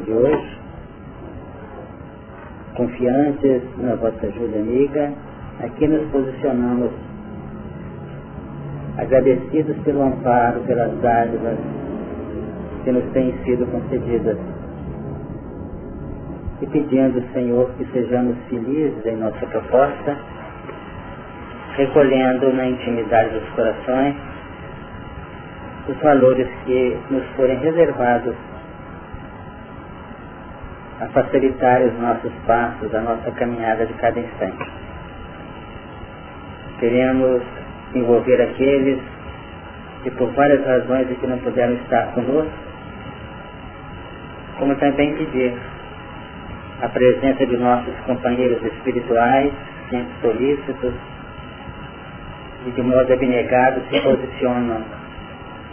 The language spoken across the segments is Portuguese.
de hoje, confiantes na vossa ajuda amiga, aqui nos posicionamos agradecidos pelo amparo, pelas dádivas que nos têm sido concedidas. E pedindo, Senhor, que sejamos felizes em nossa proposta, recolhendo na intimidade dos corações os valores que nos forem reservados facilitar os nossos passos, a nossa caminhada de cada instante. Queremos envolver aqueles que por várias razões que não puderam estar conosco, como também pedir a presença de nossos companheiros espirituais, sempre solícitos, e de modo abnegado se posicionam,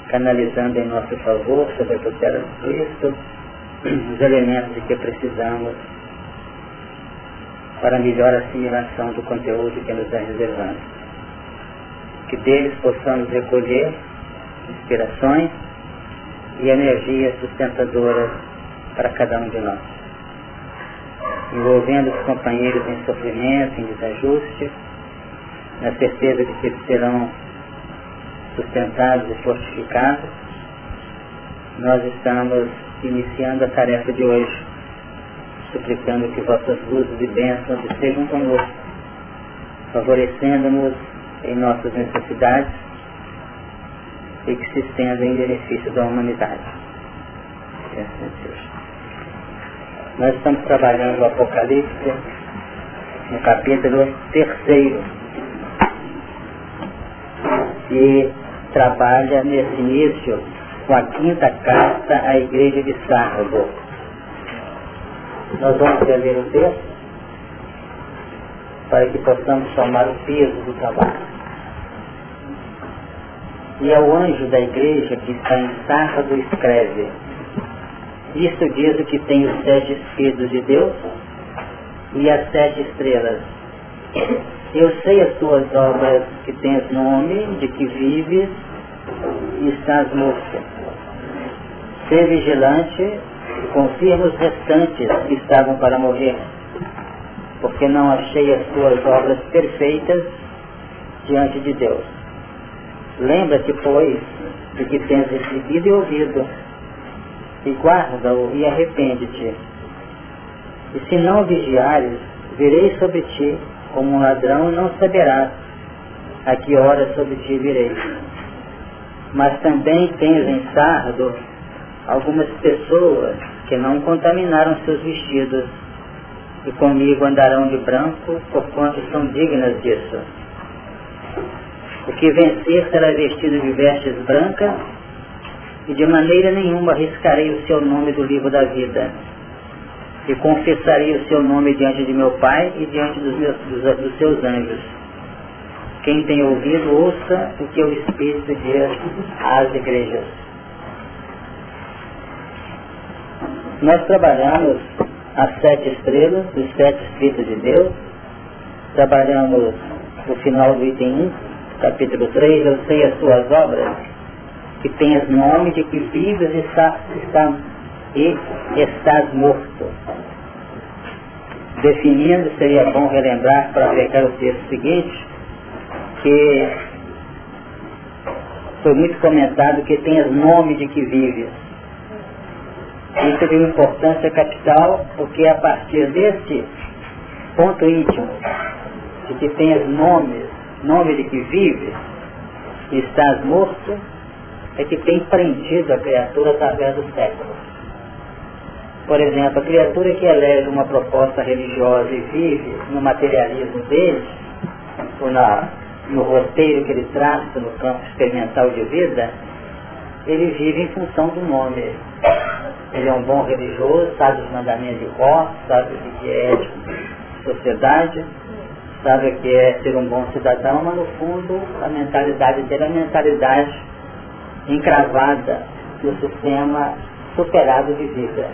canalizando em nosso favor, sobre a tutela de Cristo, os elementos de que precisamos para melhor assimilação do conteúdo que nos é reservado. Que deles possamos recolher inspirações e energias sustentadoras para cada um de nós. Envolvendo os companheiros em sofrimento, em desajuste, na certeza de que serão sustentados e fortificados, nós estamos iniciando a tarefa de hoje, suplicando que vossas luzes e bênçãos estejam conosco, favorecendo-nos em nossas necessidades e que se estenda em benefício da humanidade. Nós estamos trabalhando o Apocalipse no capítulo terceiro e trabalha nesse início com a quinta carta à igreja de Sardo. Nós vamos ler o texto para que possamos tomar o peso do trabalho. E ao anjo da igreja que está em Sardo escreve, isto diz o que tem os sete Espíritos de Deus e as sete estrelas. Eu sei as tuas obras que tens nome, de que vives e estás morto. Ser vigilante e confirma os restantes que estavam para morrer, porque não achei as tuas obras perfeitas diante de Deus. Lembra-te, pois, de que tens recebido e ouvido, e guarda-o e arrepende-te. E se não vigiares, virei sobre ti como um ladrão e não saberás a que hora sobre ti virei mas também tens em Sardo algumas pessoas que não contaminaram seus vestidos e comigo andarão de branco, porquanto são dignas disso. O que vencer será vestido de vestes brancas e de maneira nenhuma arriscarei o seu nome do livro da vida. E confessarei o seu nome diante de meu Pai e diante dos, meus, dos, dos seus anjos quem tem ouvido, ouça o que o Espírito diz às igrejas. Nós trabalhamos as sete estrelas dos sete Espíritos de Deus. Trabalhamos o final do item 1, capítulo 3, eu sei as suas obras, que tens nome de que vives e, está, está, e estás morto. Definindo, seria bom relembrar para pegar o texto seguinte, porque foi muito comentado que tem nome de que vive. Isso tem uma importância capital, porque a partir desse ponto íntimo, de que tens nomes, nome de que vive, e estás morto, é que tem prendido a criatura através dos séculos. Por exemplo, a criatura que elege uma proposta religiosa e vive no materialismo dele, ou na no roteiro que ele traça no campo experimental de vida, ele vive em função do nome. Ele é um bom religioso, sabe os mandamentos de cor, sabe o que é sociedade, sabe o que é ser um bom cidadão, mas no fundo a mentalidade dele é a mentalidade encravada do sistema superado de vida.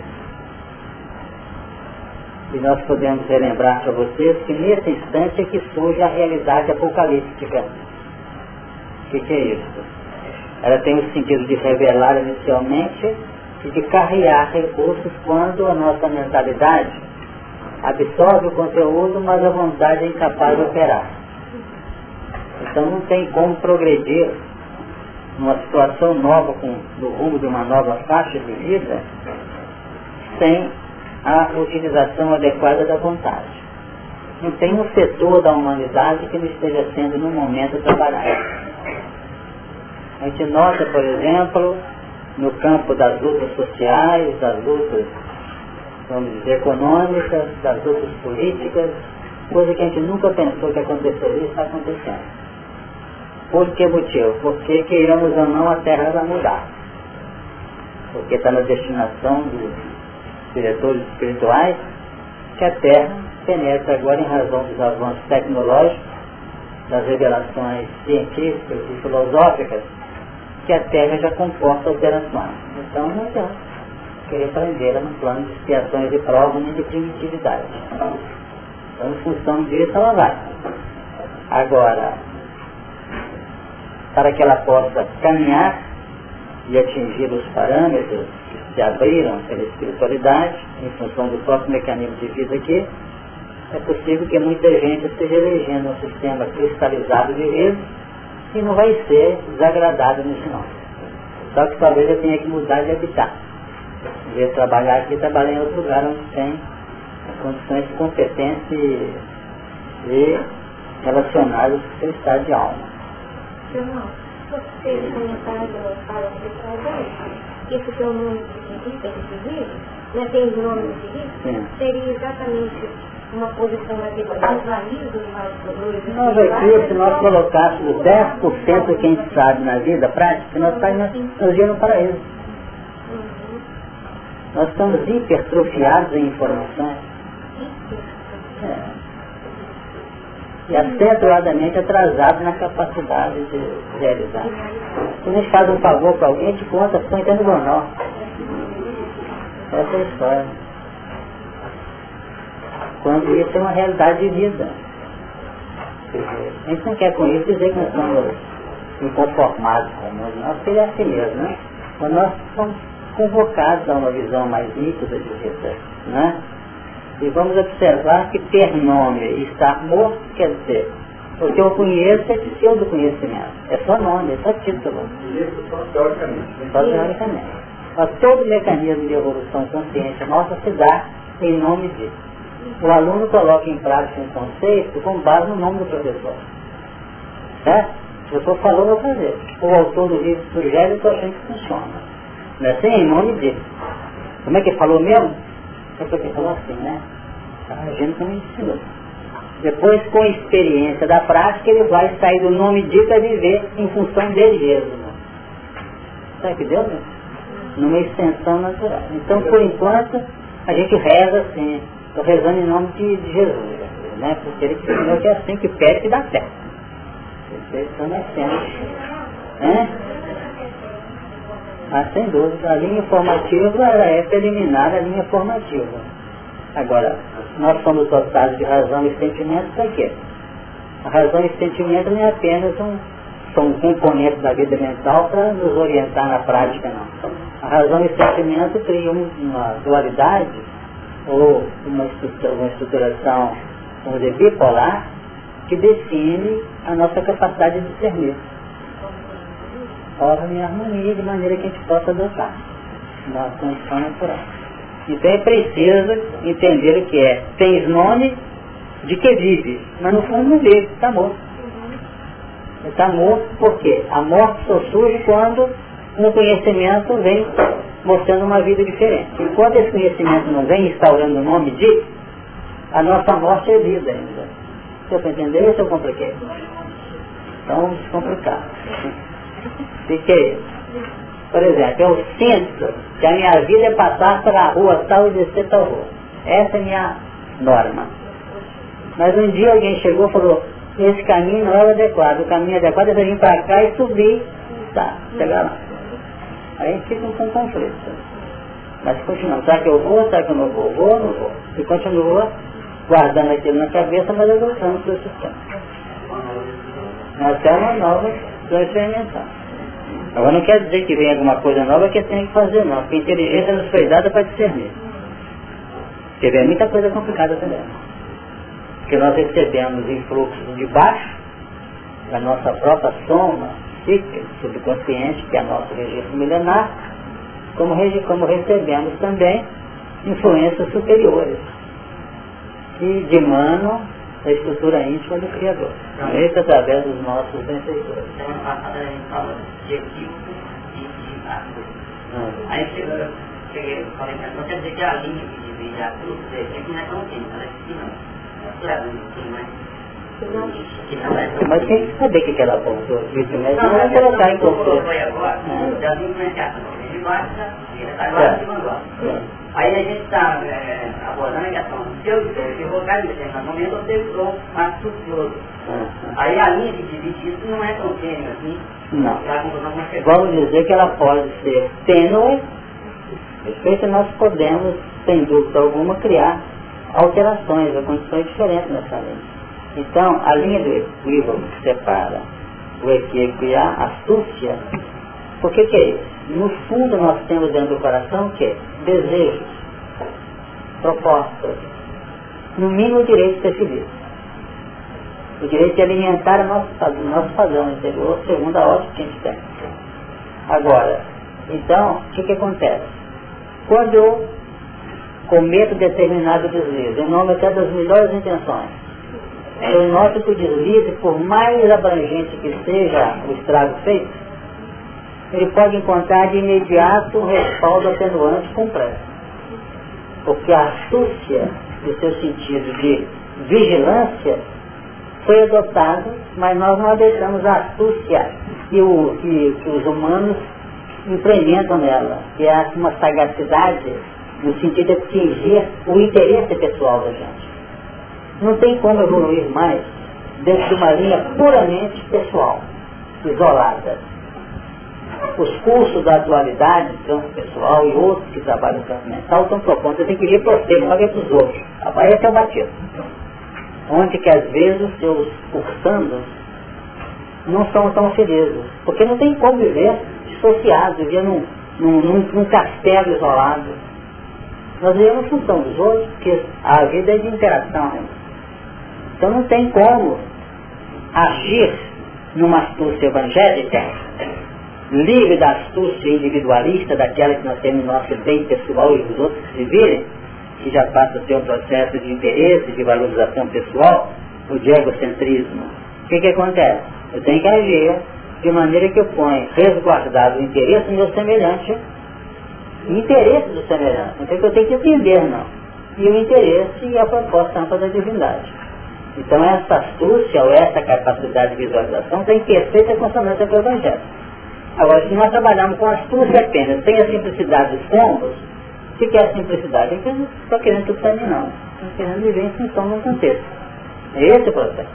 E nós podemos relembrar para vocês que nesse instante é que surge a realidade apocalíptica. O que, que é isso? Ela tem o sentido de revelar inicialmente e de carrear recursos quando a nossa mentalidade absorve o conteúdo, mas a vontade é incapaz de operar. Então não tem como progredir numa situação nova, com, no rumo de uma nova faixa de vida, sem a utilização adequada da vontade. Não tem um setor da humanidade que não esteja sendo no momento trabalhado. A gente nota, por exemplo, no campo das lutas sociais, das lutas, vamos dizer, econômicas, das lutas políticas, coisa que a gente nunca pensou que aconteceria está acontecendo. Por que motivo? Porque queiramos ou não a Terra vai mudar. Porque está na destinação dos diretores espirituais que a Terra penetra agora em razão dos avanços tecnológicos, das revelações científicas e filosóficas, que a Terra já comporta alterações. Então não adianta querer prendê-la no plano de expiações de prova de primitividade. Então, em função disso, ela vai. Agora, para que ela possa caminhar e atingir os parâmetros que se abriram pela espiritualidade, em função do próprio mecanismo de vida aqui, é possível que muita gente esteja elegendo um sistema cristalizado de vida e não vai ser desagradável no final. Só que talvez eu tenha que mudar de habitat. Em vez de trabalhar aqui, trabalhar em outro lugar onde tem condições de competência e, e relacionadas com o seu estado de alma. Irmão, você comentário fala de isso que é o nome de civil, né, tem o nome de civil, seria exatamente uma posição adequada, os Nós aqui, se nós colocássemos 10% que a gente sabe na vida prática, nós estaríamos nos indo para isso. Uhum. Nós estamos hipertrofiados em informações. É e acentuadamente atrasado na capacidade de realizar. Quando a gente faz um favor para alguém, gente conta, põe até no jornal. Essa é a história. Quando isso é uma realidade de vida. A gente não quer com isso dizer que nós somos inconformados com o mundo, nós é assim mesmo, né? Mas nós somos convocados a uma visão mais nítida de vida, né? E vamos observar que ter nome e estar morto quer dizer, o que eu conheço é de seu do conhecimento. É só nome, é só título. Isso só teoricamente. Só teoricamente. Mas todo mecanismo de evolução consciente nossa se dá em nome de. O aluno coloca em prática um conceito com base no nome do professor. Certo? O professor falou, vou fazer. O autor do livro sugere, eu achando que funciona. Não é assim? Em nome de. Como é que falou mesmo? É porque falou assim, né? A gente não ensinou. Depois, com a experiência da prática, ele vai sair do nome dito a viver em função dele mesmo. Sabe que deu, né? Numa extensão natural. Então, por enquanto, a gente reza assim. Estou rezando em nome de, de Jesus, né? Porque ele ensinou que é assim que pede que dá certo. Vocês estão nascendo. Né? Sem dúvida, a linha formativa é preliminar à linha formativa. Agora, nós somos dotados de razão e sentimento para quê? A razão e sentimento não é apenas um, são um componente da vida mental para nos orientar na prática, não. A razão e sentimento criam uma dualidade ou uma, estrutura, uma estruturação, vamos dizer, bipolar, que define a nossa capacidade de discernir ordem e harmonia de maneira que a gente possa adotar na condição natural. Então é preciso entender o que é. Tens nome de que vive, mas no fundo não vive, está morto. Está morto porque a morte só surge quando um conhecimento vem mostrando uma vida diferente. E quando esse conhecimento não vem instaurando o nome de, a nossa morte é vida ainda. Você para entender isso eu compliquei? Então descomplicar. É? Por exemplo, eu sinto que a minha vida é passar pela rua tal e descer tal rua. Essa é a minha norma. Mas um dia alguém chegou e falou, esse caminho não é o adequado, o caminho adequado é vir para cá e subir, tá, chegar lá. Aí a gente fica com conflito. Mas continua, será que eu vou, será que eu não vou? Vou ou não vou? E continua guardando aquilo na cabeça, mas para o sistema. Até uma nova experimentar. Agora não quer dizer que vem alguma coisa nova que tem que fazer não, porque inteligência nos foi dada para discernir. Porque vem muita coisa complicada também. Porque nós recebemos influxos de baixo, da nossa própria soma, psíquica, subconsciente, que é nosso registro milenar, como, como recebemos também influências superiores, que dimanam a estrutura íntima do Criador. Esse é através dos nossos benfeitores. Semana passada a gente falou de equívoco e de. Ah. Aí chegou, cheguei, falei quer dizer que a linha que divide a cruz, que não é tão ela é que não. É é. Mas tem que saber o que ela apontou. Isso mesmo não é colocar em controle. Foi agora, influenciação. De de agora. Aí a gente está é, abordando a questão, se eu equivocar em determinado momento, eu sou mais sucioso. Aí a linha que divide isso não é tão tênue assim. Não. Vamos dizer que ela pode ser tênue, respeito nós podemos, sem dúvida alguma, criar alterações ou condições diferentes nessa linha. Então, a linha do equívoco que separa o equívoco e a astúcia, por que é? No fundo nós temos dentro do coração o quê? Desejos, propostas, no mínimo o direito de ser feliz. O direito de alimentar o nosso, nosso padrão interior segundo a ótica que a gente tem. Agora, então, o que, que acontece? Quando eu cometo determinado deslize, em nome até das melhores intenções, eu noto que o deslize, por mais abrangente que seja o estrago feito, ele pode encontrar de imediato um respaldo atenuante completo. Porque a astúcia, no seu sentido de vigilância, foi adotada, mas nós não adotamos a astúcia que, o, que, que os humanos implementam nela, que é uma sagacidade no sentido de atingir o interesse pessoal da gente. Não tem como evoluir mais dentro de uma linha puramente pessoal, isolada os cursos da atualidade, campo pessoal e outros que trabalham no campo mental estão propondo, você tem que vir para você, não vir para os outros. Aparece é o batismo. Onde que às vezes os seus cursandos não são tão felizes. Porque não tem como viver dissociado, viver num, num, num, num castelo isolado. Nós vivemos em função dos outros, porque a vida é de interação. Então não tem como agir numa astúcia evangélica livre da astúcia individualista, daquela que nós temos no nosso bem pessoal e os outros se virem, que já passa a ser um processo de interesse, de valorização pessoal, o de egocentrismo. O que, que acontece? Eu tenho que agir de maneira que eu ponha resguardado o interesse do meu semelhante, o interesse do semelhante. Então eu tenho que entender, não. E o interesse e a proposta ampla da divindade. Então essa astúcia ou essa capacidade de visualização tem que ser feita com o Evangelho. Agora, se nós trabalharmos com astúcia apenas, sem a simplicidade dos combos, o que é a simplicidade? É que está querendo tudo para mim, não. Está querendo viver em função do contexto. É esse o processo.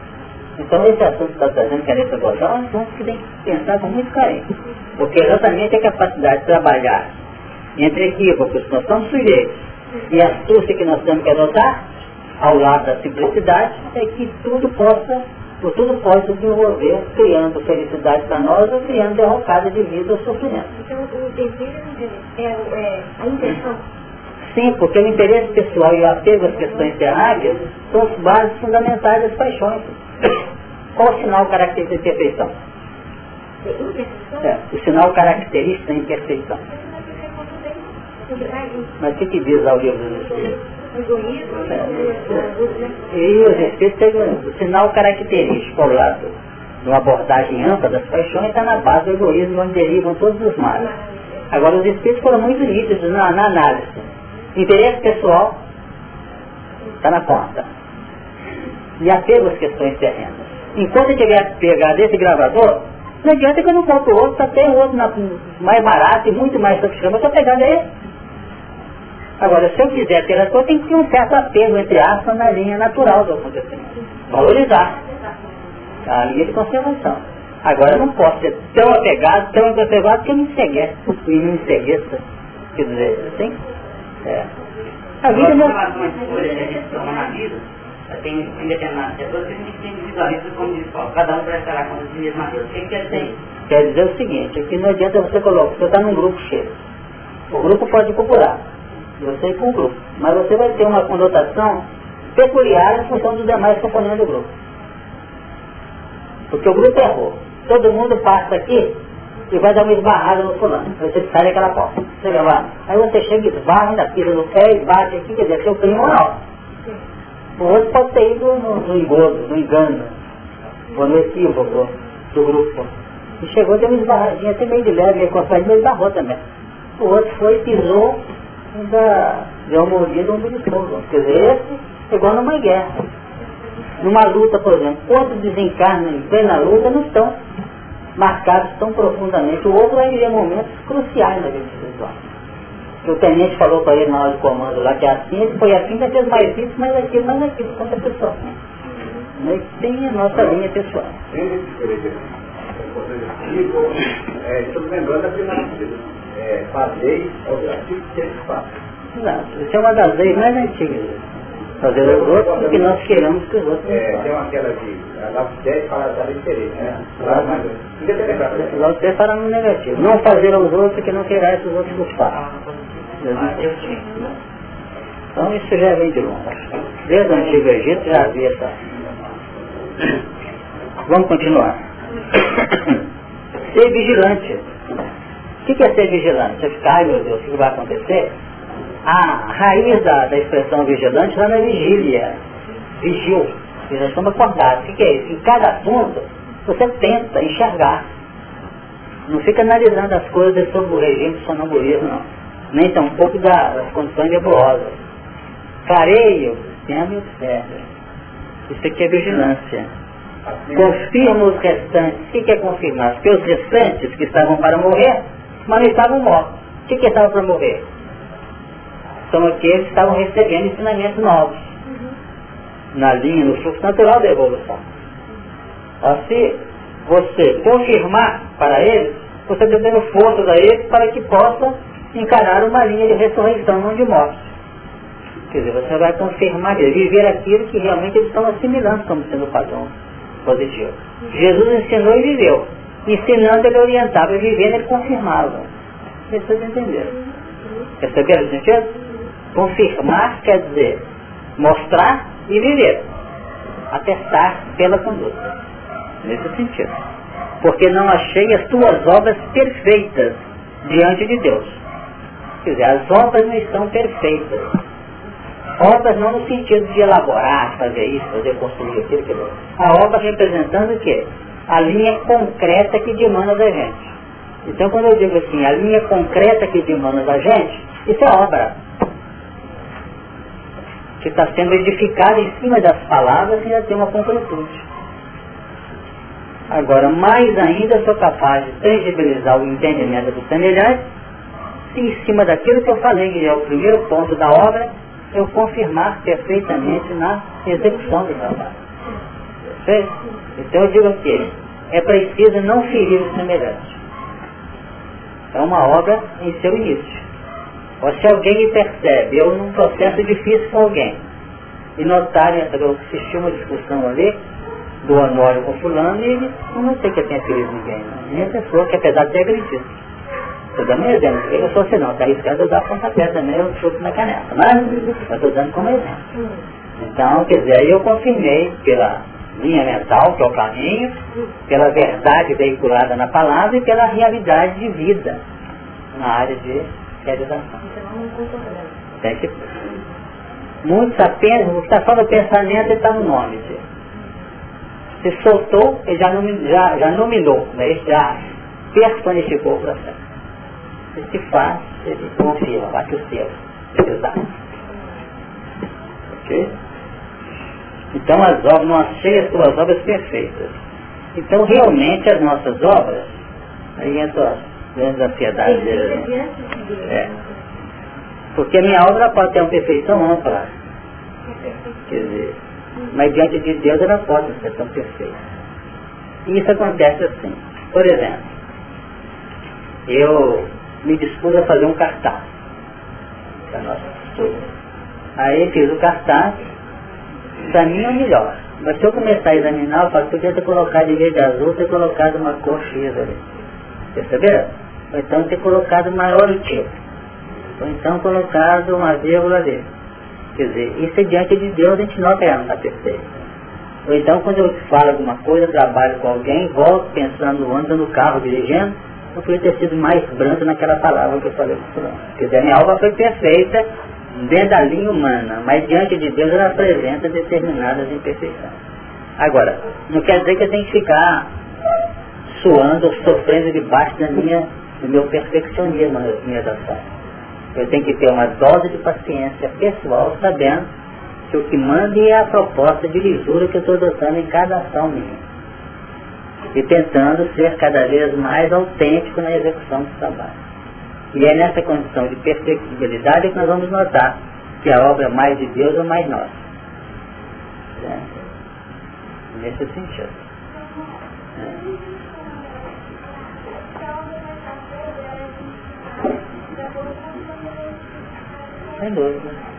Então, esse assunto que está trazendo, que é nesse abordar, é um assunto que tem que pensar com muito carinho. Porque exatamente a capacidade de trabalhar entre equívocos nós estamos sujeitos e a astúcia que nós temos que adotar, ao lado da simplicidade, é que tudo possa o tudo pode se desenvolver criando felicidade para nós ou criando derrocada de vida ou sofrimento. Então o desejo é, é a intenção. Sim, porque o interesse pessoal e o apego às questões terrárias são as bases fundamentais das paixões. Qual o sinal característico da imperfeição? É, o sinal característico da imperfeição. Mas o que, que diz lá o livro? E os espíritos têm o sinal característico ao lado de uma abordagem ampla das paixões está na base do egoísmo onde derivam todos os males. Agora os espíritos foram muito nítidos na, na análise. Interesse pessoal está na ponta. E apego às questões terrenas. Enquanto eu tiver pegado esse gravador, não adianta que eu não compro outro, só tem outro na, mais barato e muito mais sofisticado, eu estou pegando esse. Agora, se eu quiser ter a coisa, tem que ter um certo apego, entre aspas, na linha natural do acontecimento. Valorizar. A linha de conservação. Agora, eu não posso ser tão apegado, tão apegado que eu me enceguece. E me encegueça. Quer dizer, assim? É. A vida não... As escolhas que a gente toma na vida, tem, tem determinados setores que a gente tem individualistas como diz Paulo, cada um prestará conta de si mesmo a Deus. O que quer dizer Quer dizer o seguinte, que não adianta você colocar, você está num grupo cheio. O grupo pode procurar, você com o grupo, mas você vai ter uma conotação peculiar em função dos demais componentes do grupo. Porque o grupo errou. Todo mundo passa aqui e vai dar uma esbarrada no fulano. Você sai daquela porta. Você lá. Aí você chega esbarra, ainda pisa no pé e bate aqui, quer dizer, seu ou não. O outro pode ter ido no, no engodo, no engano, ou no equívoco do grupo. E chegou, deu uma esbarradinha, até meio de leve, meio constante, mas esbarrou também. O outro foi, pisou, ainda deu uma mordida um beliscou. Quer dizer, esse chegou numa guerra. Numa luta, por exemplo, outros desencarnam em plena luta não estão marcados tão profundamente. O outro vai viver momentos cruciais na vida espiritual. O tenente falou para ele na hora de comando lá que é assim, ele foi assim, já fez mais isso, mais aquilo, mais aquilo, quanto a pessoa. Mas tem a nossa linha pessoal. É, estamos lembrando da primeira é, fazer é o artigo que faz. Exato. Isso é uma das leis mais antigas. Fazer os outros porque nós queremos que os outros é, Tem aquela de Lautete fala da interesse, né? Lautete fala no negativo. Não fazer aos outros que não queira que os outros nos façam. Então isso já vem de longe. Desde o Antigo Egito já havia essa. Vamos continuar. ser vigilante. O que é ser vigilante? Você fica, ai meu Deus, o que vai acontecer? A raiz da, da expressão vigilante está na vigília. Vigil. E nós estamos acordados. O que é isso? Em cada assunto, você tenta enxergar. Não fica analisando as coisas sobre o regime de sonambulismo, não. Nem tampouco das condições nebulosas. Clareia o sistema e observa. Isso aqui é vigilância. Confirma os restantes. O que é confirmar? Porque os restantes que estavam para morrer, mas não estavam mortos. O que, que estavam para morrer? são aqueles que estavam recebendo ensinamentos novos, na linha, no fluxo natural da evolução. Assim, você confirmar para eles, você está dando forças a eles para que possam encarar uma linha de ressurreição, não de morte. Quer dizer, você vai confirmar, viver aquilo que realmente eles estão assimilando como sendo padrão positivo. Jesus ensinou e viveu. Ensinando, ele orientava, e vivendo, ele confirmava. Vocês entenderam? Perceberam o sentido? Confirmar quer dizer mostrar e viver. Atestar pela conduta. Nesse sentido. Porque não achei as tuas obras perfeitas diante de Deus. Quer dizer, as obras não estão perfeitas. Obras não no sentido de elaborar, fazer isso, fazer construir aquilo, aquilo. A obra representando o quê? A linha concreta que demanda da gente. Então quando eu digo assim, a linha concreta que demanda da gente, isso é obra que está sendo edificada em cima das palavras e já tem uma concretude. Agora, mais ainda sou capaz de tangibilizar o entendimento do semelhante se em cima daquilo que eu falei, que é o primeiro ponto da obra, eu confirmar perfeitamente na execução do trabalho. Perfeito? Então eu digo aqui, é preciso não ferir o semelhante. É uma obra em seu início. Ou se alguém me percebe, eu num processo difícil com alguém, e notarem, eu assisti uma discussão ali, do Honório com fulano, e ele, não sei que eu tenha ferido ninguém, né? minha pessoa que apesar de ter agredido. Estou dando um exemplo, eu sou assim não, está arriscado eu dar pontapé também, eu chuto na caneta, mas eu estou dando como exemplo. Então, quer dizer, eu confirmei pela linha mental, que é o caminho, pela verdade veiculada na palavra e pela realidade de vida na área de realização. Tem que... Muitos apenas, o que está só no pensamento está no nome. Se soltou, ele já, já, já nominou, né? ele já personificou o processo. Se faz, ele confia, bate o seu. Exato. Ok? Então as obras, não achei as tuas obras perfeitas. Então realmente as nossas obras, aí entra grande ansiedade. É. Porque a minha obra pode ter uma perfeição ampla. Quer dizer, mas diante de Deus ela pode ser tão perfeita. E isso acontece assim. Por exemplo, eu me dispus a fazer um cartaz nossa. Aí fiz o cartaz Para mim é o melhor. Mas se eu começar a examinar, eu falo, podia ter colocado em vez de azul, ter colocado uma cor X ali. Perceberam? Ou então ter colocado maior o tipo. Ou então colocado uma vírgula ali. Quer dizer, isso é diante de Deus, a gente nota ela está perfeita. Ou então quando eu falo alguma coisa, trabalho com alguém, volto pensando, ando no carro dirigindo, eu podia ter sido mais branco naquela palavra que eu falei. Quer dizer, a minha obra foi perfeita dentro da linha humana, mas diante de Deus ela apresenta determinadas imperfeições. Agora, não quer dizer que eu tenho que ficar suando ou sofrendo debaixo da minha, do meu perfeccionismo nas minhas ações. Eu tenho que ter uma dose de paciência pessoal, sabendo que o que manda é a proposta de lisura que eu estou adotando em cada ação minha. E tentando ser cada vez mais autêntico na execução do trabalho. E é nessa condição de perfectibilidade que nós vamos notar que a obra é mais de Deus ou mais nossa. É. Nesse sentido. É. Sem dúvida.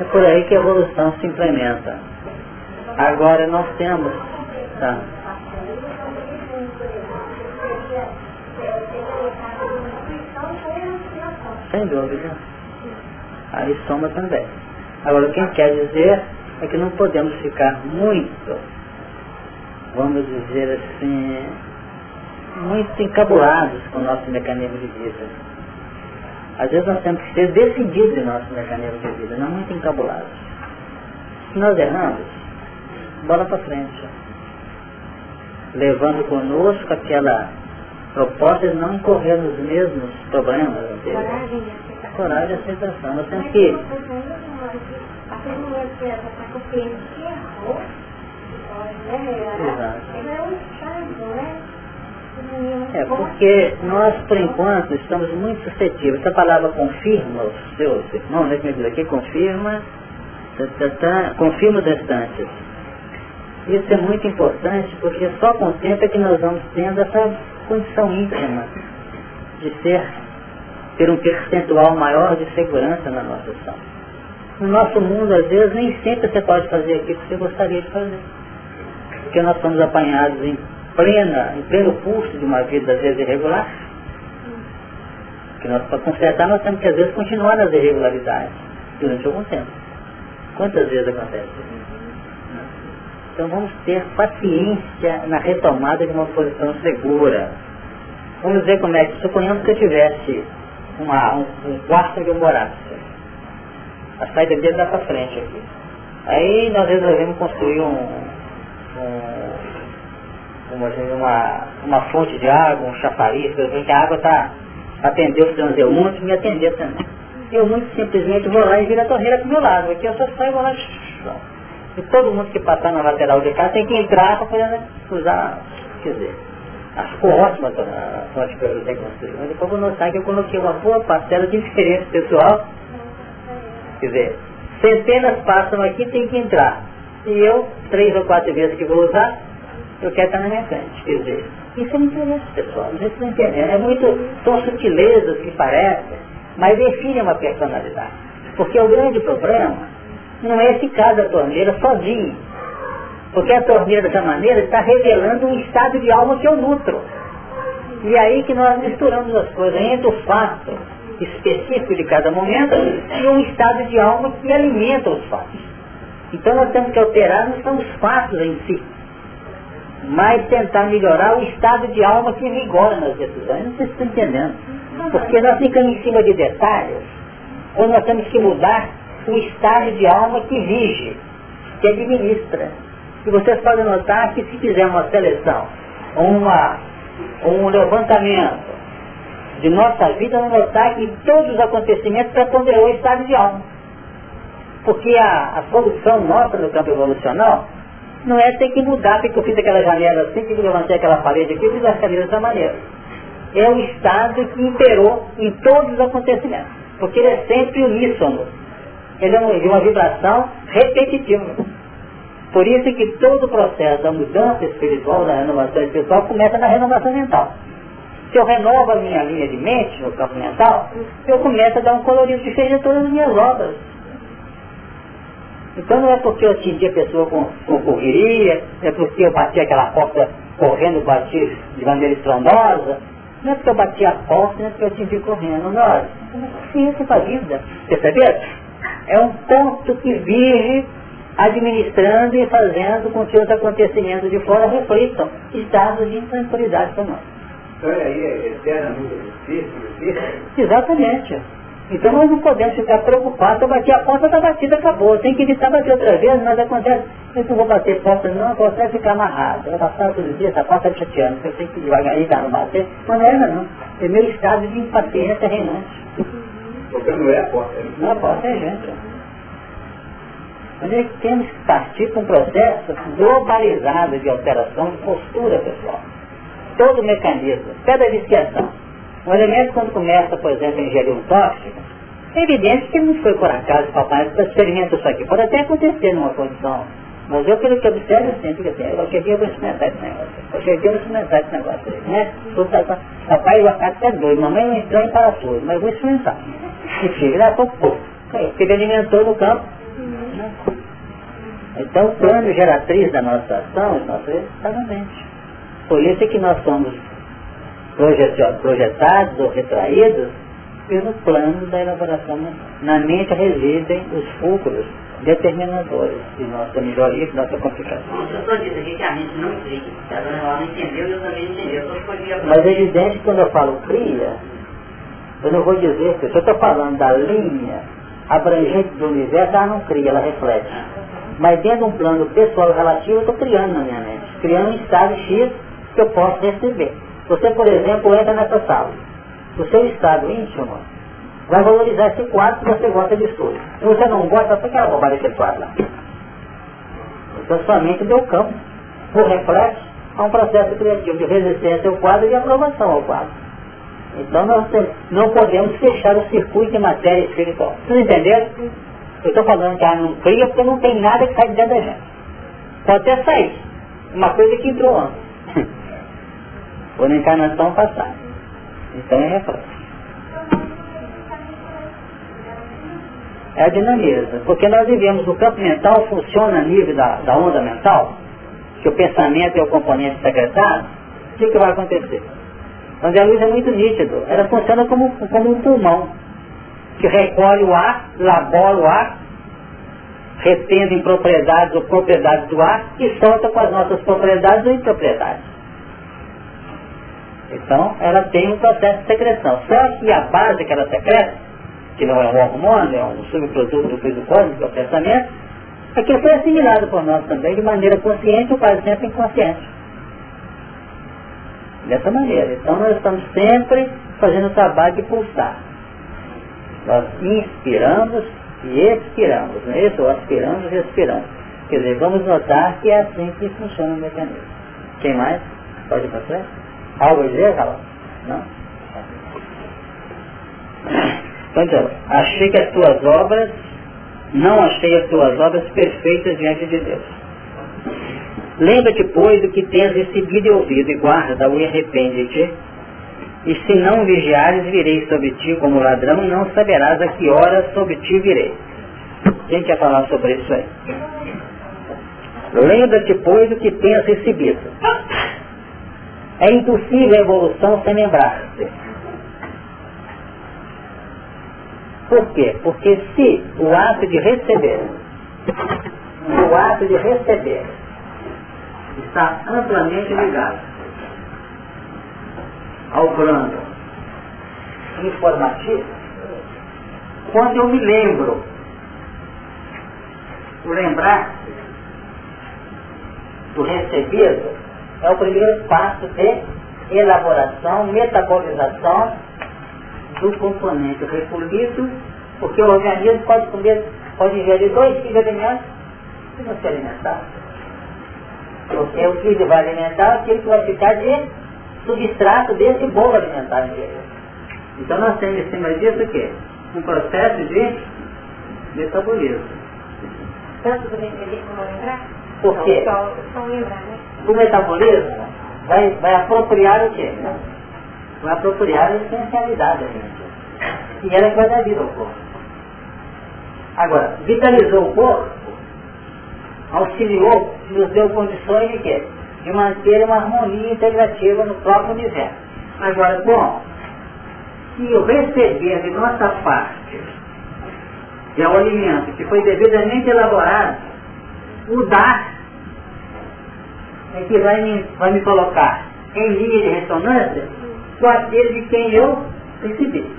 É por aí que a evolução se implementa. Agora nós temos. Tá. Sem dúvida. Aí soma também. Agora o que quer dizer é que não podemos ficar muito, vamos dizer assim, muito encabulados com o nosso mecanismo de vida. Às vezes nós temos que ser decididos em nosso mecanismo de vida, não muito encabulados. Se nós erramos, bola para frente. Levando conosco aquela proposta de não incorrer nos mesmos problemas. Coragem e aceitação. Coragem e aceitação. Nós temos que... Exato. É, porque nós, por enquanto, estamos muito suscetíveis. Essa palavra confirma os seus irmãos, né, que me diz aqui, confirma, confirma os restantes. Isso é muito importante porque só com o tempo é que nós vamos tendo essa condição íntima de ser, ter um percentual maior de segurança na nossa ação. No nosso mundo, às vezes, nem sempre você pode fazer aquilo que você gostaria de fazer. Porque nós somos apanhados em plena, em pleno curso de uma vida às vezes irregular, que nós para consertar nós temos que às vezes continuar nas irregularidades durante algum tempo. Quantas vezes acontece? Então vamos ter paciência na retomada de uma posição segura. Vamos ver como é que, suponhamos que eu tivesse uma, um, um quarto que eu morasse. A saída dele dá para frente aqui. Aí nós resolvemos construir um, um uma, uma, fonte de água, um chafariz, que a água está atendeu os e me atender também. Eu muito simplesmente vou lá e viro a torneira para o meu lado. Aqui eu só saio e vou lá. E todo mundo que passar na lateral de cá tem que entrar para poder usar, quer dizer, ficou ótima a fonte que eu tenho construído. Mas depois vou notar que eu coloquei uma boa parcela de diferença pessoal. Quer dizer, centenas passam aqui tem que entrar. E eu, três ou quatro vezes que vou usar, eu quero estar na minha frente. Quer dizer, isso é muito interessa, pessoal. Não sei se entendendo. É muito, são sutilezas que parecem, mas definem uma personalidade. Porque o grande problema não é ficar da torneira sozinho. Porque a torneira dessa maneira está revelando um estado de alma que eu nutro. E aí que nós misturamos as coisas entre o fato específico de cada momento e um estado de alma que alimenta os fatos. Então nós temos que alterar não são os fatos em si, mas tentar melhorar o estado de alma que vigora nas decisões. Não sei se estão entendendo. Porque nós ficamos em cima de detalhes, ou nós temos que mudar o estado de alma que vige, que administra. E vocês podem notar que se fizer uma seleção uma, um levantamento de nossa vida, vamos notar que todos os acontecimentos preponderou o estado de alma. Porque a, a solução nossa no campo evolucional não é ter que mudar, porque eu fiz aquela janela assim, que eu levantei aquela parede aqui, eu fiz as cadeiras dessa maneira. É o estado que imperou em todos os acontecimentos. Porque ele é sempre uníssono. Ele é de uma vibração repetitiva. Por isso que todo o processo da mudança espiritual, da renovação espiritual, começa na renovação mental. Se eu renovo a minha linha de mente no campo mental, eu começo a dar um colorido diferente a todas as minhas obras. Então não é porque eu atingi a pessoa com, com correria, é porque eu bati aquela porta correndo, bati de maneira estrondosa, não é porque eu bati a porta, não é porque eu atingi correndo. Não, é ciência para a vida. Percebeu? É um ponto que vive administrando e fazendo com que os acontecimentos de fora reflitam estados de intranquilidade para nós. Então aí é eternamente difícil. Exatamente. Então nós não podemos ficar preocupados, eu bati a porta, está batida, acabou. Tem que evitar bater outra vez, mas acontece, eu não vou bater porta não, a porta vai ficar amarrada. Eu passar todo dia, essa porta está chateando, eu tenho que devagarinho dar no bater. Mas não é não. É meu estado de impaciência reinante. Porque não é a porta. Né? Não, a porta é a gente. Mas é que temos que partir para um processo globalizado de alteração de postura, pessoal. Todo o mecanismo, cada viciação o elemento quando começa, por exemplo, a ingerir um tóxico, é evidente que não foi por acaso papai experimenta isso aqui. Pode até acontecer numa condição. Mas eu, pelo que observo, eu sempre assim, eu cheguei, eu vou experimentar esse negócio. Eu cheguei, eu vou experimentar esse negócio. Né? Papai, o acaso é doido, mamãe não entrou em parafuso, mas vou experimentar. E filho, lá, pô, pô. Porque ele alimentou no campo. Né? Então, o plano geratriz da nossa ação, nossa está na mente. Por isso é que nós somos projetados ou retraídos pelo plano da elaboração. Na mente residem os fulcros determinadores de nossa melhoria, de nossa complicação. Mas é evidente que quando eu falo cria, eu não vou dizer que se eu estou falando da linha abrangente do universo, ela não cria, ela reflete. Mas dentro de um plano pessoal relativo, eu estou criando na minha mente, criando um estado X que eu posso receber. Você, por exemplo, entra nessa sala. O seu estado íntimo vai valorizar esse quadro que você gosta de estudo. Se você não gosta, você quer roubar esse quadro lá. Então sua mente deu campo, por reflexo, a um processo criativo de resistência ao quadro e aprovação ao quadro. Então nós não podemos fechar o circuito de matéria espiritual. Vocês entenderam? Eu estou falando que ela não cria porque não tem nada que sai de dentro da gente. Pode até sair. Uma coisa que entrou antes ou na encarnação passada. Então é reflexo. É a dinamismo, porque nós vivemos, o campo mental funciona a nível da, da onda mental, que o pensamento é o componente secretário, o que, que vai acontecer? Onde a luz é muito nítido, ela funciona como, como um pulmão, que recolhe o ar, labora o ar, retendo em propriedades ou propriedades do ar e solta com as nossas propriedades ou impropriedades. Então, ela tem um processo de secreção. Só que a base que ela secreta, que não é um hormônio, é um subproduto do cósmico, do pensamento, é que foi assimilado por nós também de maneira consciente ou quase sempre inconsciente. Dessa maneira. Então, nós estamos sempre fazendo o trabalho de pulsar. Nós inspiramos e expiramos, não é isso? Ou aspiramos e expiramos. Quer dizer, vamos notar que é assim que funciona o mecanismo. Quem mais? Pode passar? Algo a dizer, Carol? Não? Então, achei que as tuas obras, não achei as tuas obras perfeitas diante de Deus. Lembra-te, pois, do que tens recebido e ouvido, e guarda-o e arrepende-te. E se não vigiares, virei sobre ti como ladrão, e não saberás a que hora sobre ti virei. Quem quer falar sobre isso aí? Lembra-te, pois, do que tens recebido. É impossível a evolução sem lembrar-se. Por quê? Porque se o ato de receber, o ato de receber está amplamente ligado. Ao plano informativo, quando eu me lembro, o lembrar do recebido é o primeiro passo de elaboração, metabolização do componente repolítico, porque o organismo pode comer, pode ingerir dois tipos de alimentos e não se alimentar. Porque o que vai alimentar é aquilo que vai ficar de substrato desse bolo alimentar Então nós temos em cima disso o quê? Um processo de metabolismo. Tanto também como lembrar? Por quê? Só, só lembrar, né? O metabolismo vai, vai apropriar o quê? Vai apropriar a essencialidade da gente. E ela é que vai dar vida ao corpo. Agora, vitalizou o corpo, auxiliou, nos deu condições de quê? De manter uma harmonia integrativa no próprio universo. Agora, bom, se eu receber de nossa parte, que é o alimento que foi devidamente elaborado, o dar é que vai me, vai me colocar em linha de ressonância com aquele de quem eu recebi.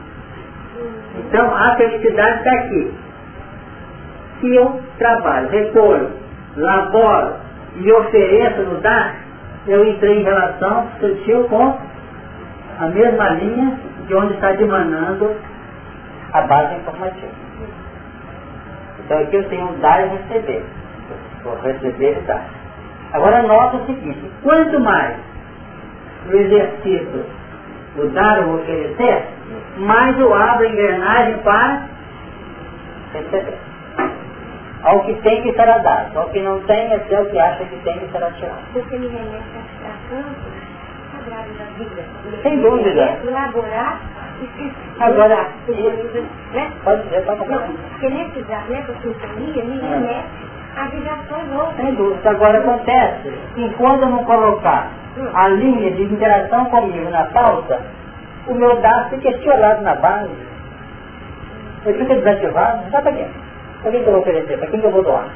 Então a felicidade está aqui. Se eu trabalho, recolho, laboro e ofereço no dar, eu entrei em relação sutil com a mesma linha de onde está demanando a base informativa. Então aqui eu tenho dar e receber. Vou receber e dar. Agora nota o seguinte, quanto mais o exercício o dar ou oferecer, mais eu abro a engrenagem para receber. Ao que tem que será dado, ao que não tem, é o que acha que tem que será tirado. Porque me remete a campos sagrados da vida. Sem dúvida. Elaborar Agora, né? pode dizer, pode falar. Porque nesses, nessa sintonia me É. remete a vibrações outras. Sem dúvida. Agora acontece que quando eu não colocar a linha de interação comigo na pauta, o meu dar fica estiolado na base. Ele fica desativado. Sabe para quê? Para quem que eu vou oferecer? Para quem que eu vou doar?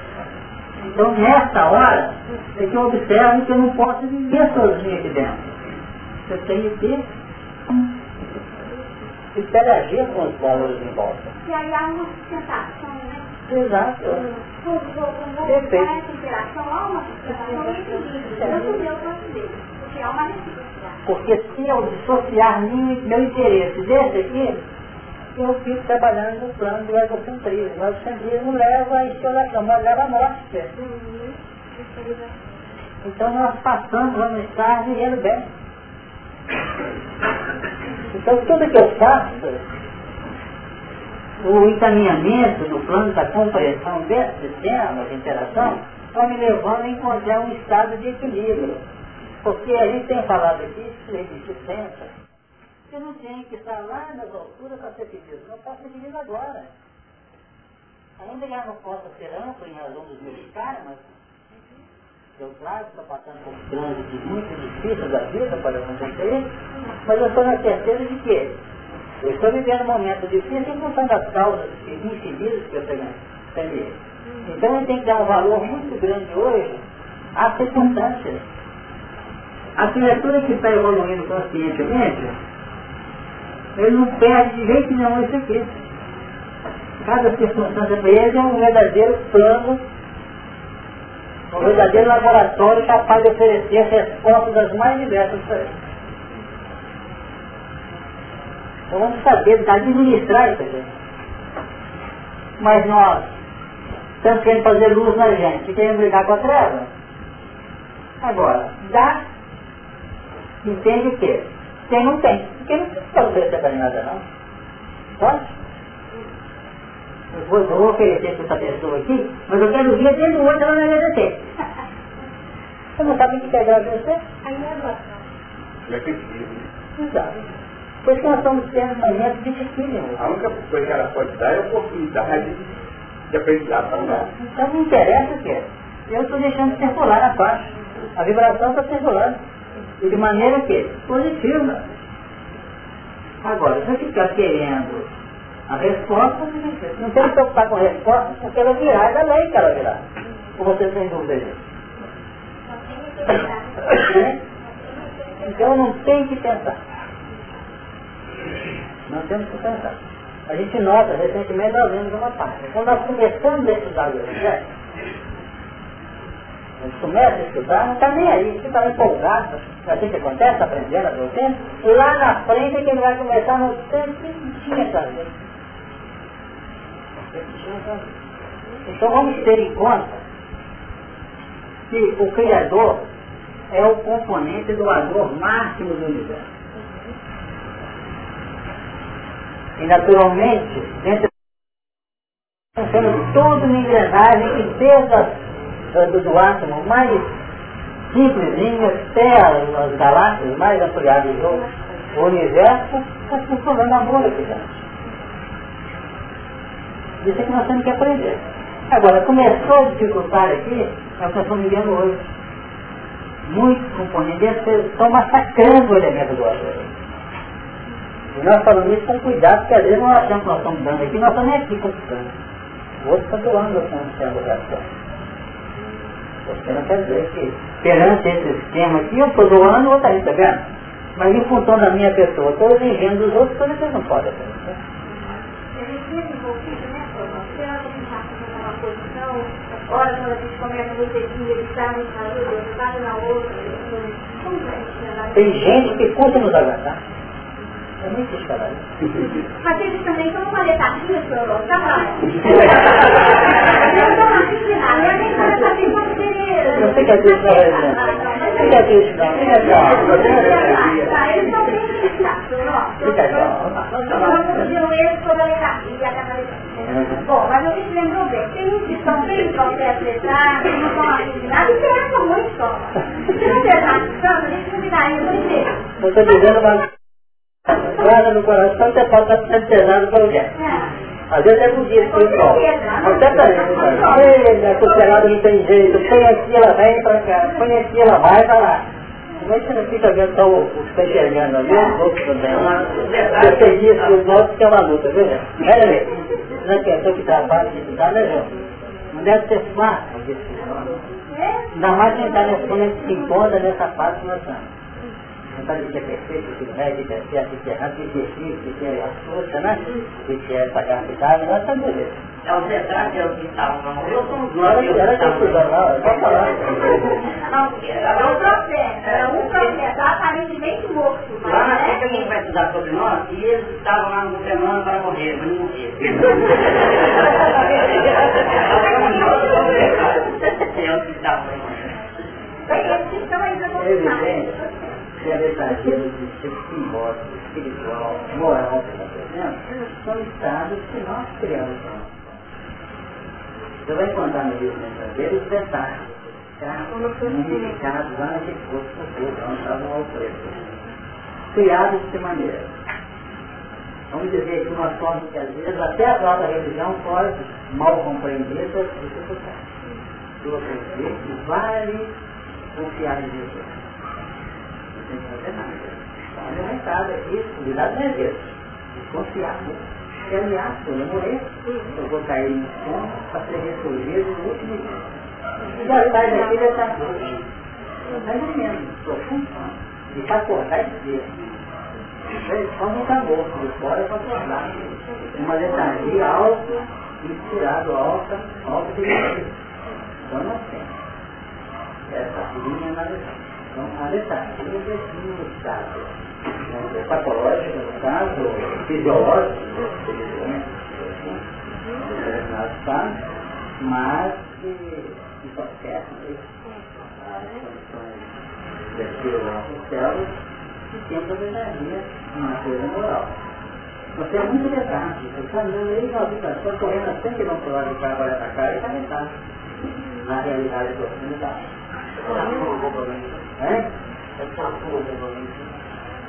Então, nessa hora, é que eu observo que eu não posso viver sozinho aqui dentro. Eu tenho que interagir com os valores em volta. E aí há uma sustentação, né? Exato. Perfeito. dele. Porque se eu dissociar meu, meu interesse desse aqui, eu fico trabalhando no plano do egocentrismo. O egocentrismo leva à instalação, mas leva à morte. Então nós passamos, vamos estar vivendo bem. Então tudo que eu faço, o encaminhamento no plano da compreensão desse sistema de interação, está me levando a encontrar um estado de equilíbrio. Porque a gente tem falado aqui, de sempre, eu não tenho que estar lá nas alturas para ser feliz. Não posso ser feliz agora. Ainda já não posso ser amplo em razão dos meus karmas. Eu, claro, estou passando por um trânsito muito difícil da vida para acontecer, mas eu estou na certeza de que eu estou vivendo um momento difícil em função das causas infelizes que eu tenho. Entendeu? Então eu tenho que dar um valor muito grande hoje às circunstâncias. A criatura que está evoluindo conscientemente, ele não perde de jeito nenhum isso aqui. Cada circunstância para ele é um verdadeiro plano, um verdadeiro laboratório capaz de oferecer respostas das mais diversas para ele. Então vamos saber administrar isso aqui. Mas nós estamos querendo fazer luz na gente, queremos brigar com a treva. Agora, dá, entende o quê? Quem não tem. Quem não precisa oferecer para nada não. Pode? Eu vou, vou oferecer para essa pessoa aqui, mas eu quero ver dentro do outro ela me agradecer. Você não sabe o que quer agradecer? Aí é agora. Não é. Exato. Por isso que nós estamos tendo momentos dificílimos. A única coisa que ela pode dar é a oportunidade de aprendizado para nós. Então não interessa o que é. Eu estou deixando circular a parte. A vibração está circulando. De maneira que? Positiva. Agora, se eu ficar querendo a resposta, não tem que preocupar com a resposta, porque ela virá, ela lei que ela virá. Ou você tem dúvida disso? Né? Então não tem que pensar. Não temos que pensar. A gente nota, recentemente nós vimos uma parte. Quando nós começamos a estudar o Evangelho, Ele começa a estudar, não está nem aí, está empolgado, assim que acontece, aprendendo a doutrina, e lá na frente é que ele vai começar mostrar o que tinha fazer. Então vamos ter em conta que o Criador é o componente doador máximo do universo. E naturalmente, dentro temos toda uma engrenagem que desde do, do átomo mais simplesinho até as galáxias mais ampliadas do universo, está funcionando a bola aqui dentro. Isso é que nós temos que aprender. Agora, começou a dificultar aqui, é o que nós estamos vivendo hoje. Muitos componentes estão massacrando o elemento do outro. E nós falamos isso com cuidado, porque às vezes nós achamos que nós estamos dando aqui, nós estamos aqui conquistando. O outro está doando o céu do coração. Você não quer dizer que perante esse esquema aqui, eu estou doando, o outro está recebendo. Mas em função da minha pessoa, estou exigindo dos outros coisas que não podem fazer. Ora, quando a gente começa no dedinho, ele está no saúde, ele está na outra, como a gente Tem gente que custa nos aguentar. É muito descarado. Mas eles também estão com uma letadinha, senhor, tá lá. Eles estão assim de nada, e a gente vai saber como ser... Não fica triste não, Regina. Fica triste não, fica calmo. Tá, eles estão bem fixados, ó. Fica calmo. Nós estamos fugindo eles toda a letadinha, a Bom, mas eu me lembrou bem, tem uns que estão bem processo letrado, não estão afim de nada, e tem muito só. Se não pesasse tanto, a gente não viraria muito. Eu estou dizendo uma guarda no coração, você pode estar sendo pesado para alguém. Às vezes é bonito, foi bom. Até para isso. Ele é considerado não tem jeito. Põe aqui, ela vem para cá. Põe aqui, ela vai para lá. Mas você não fica vendo só o que está enxergando ali, os outros também. Eu sei isso, os outros que é uma luta, viu? Olha ali. Não é questão que trabalha, que estudar, né, Não deve ser fácil Ainda mais quem está nesse momento se encontra nessa fase que nós estamos não sabe o que é perfeito, que é, o que é certo, que é errado, o que é o que é a força, né? O que é pagar cuidado, nós estamos beleza. É o Zedrado, é o que estava não morreu, somos nós. Era que eu fui lá, pode falar. É um processo, é um processo aparentemente morto. Lá na frente a gente vai estudar sobre nós e eles estavam lá no semana para morrer, mas não morreram. É o que estava para morrer. Ainda conquistados que a verdadeira de simbólico, espiritual, moral que está fazendo, são estados que nós criamos. Você vai encontrar no livro verdadeiro os detalhes, tá? Unificados lá naquele posto futuro, onde estava o Alfredo. Criados de maneira. Vamos dizer que uma forma que às vezes até a própria religião pode mal compreender suas dificuldades. Eu acredito que vale confiar em Jesus que fazer nada. Recado aqui, cuidado não é Deus. Desconfiado. Se aliás, quando eu morrer, eu vou cair no chão para ser ressurgido no último dia. E já sai daqui coisa. Está entendendo? Sua função. E para acordar esse dia. Só não acabou, de fora para acordar. Uma letargia alta, inspirado, alta, alta de Então não tem. Essa linha na lição. Então, a letargia define o estado né, patológico, no caso, fisiológico, determinado estado, mas que, que serve as condições de as células e tempo da energia uma coisa moral. Você é muito letárgico, você está andando aí na habitação, correndo a 100 km por hora de carro para cá e está metade. Na realidade, não está. Assim é, né?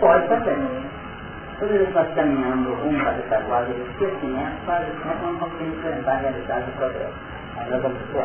Pode também. Toda ele está caminhando um para essa guarda, ele se conhece, faz o tempo, não conseguimos enfrentar a realidade do progresso. Agora vamos por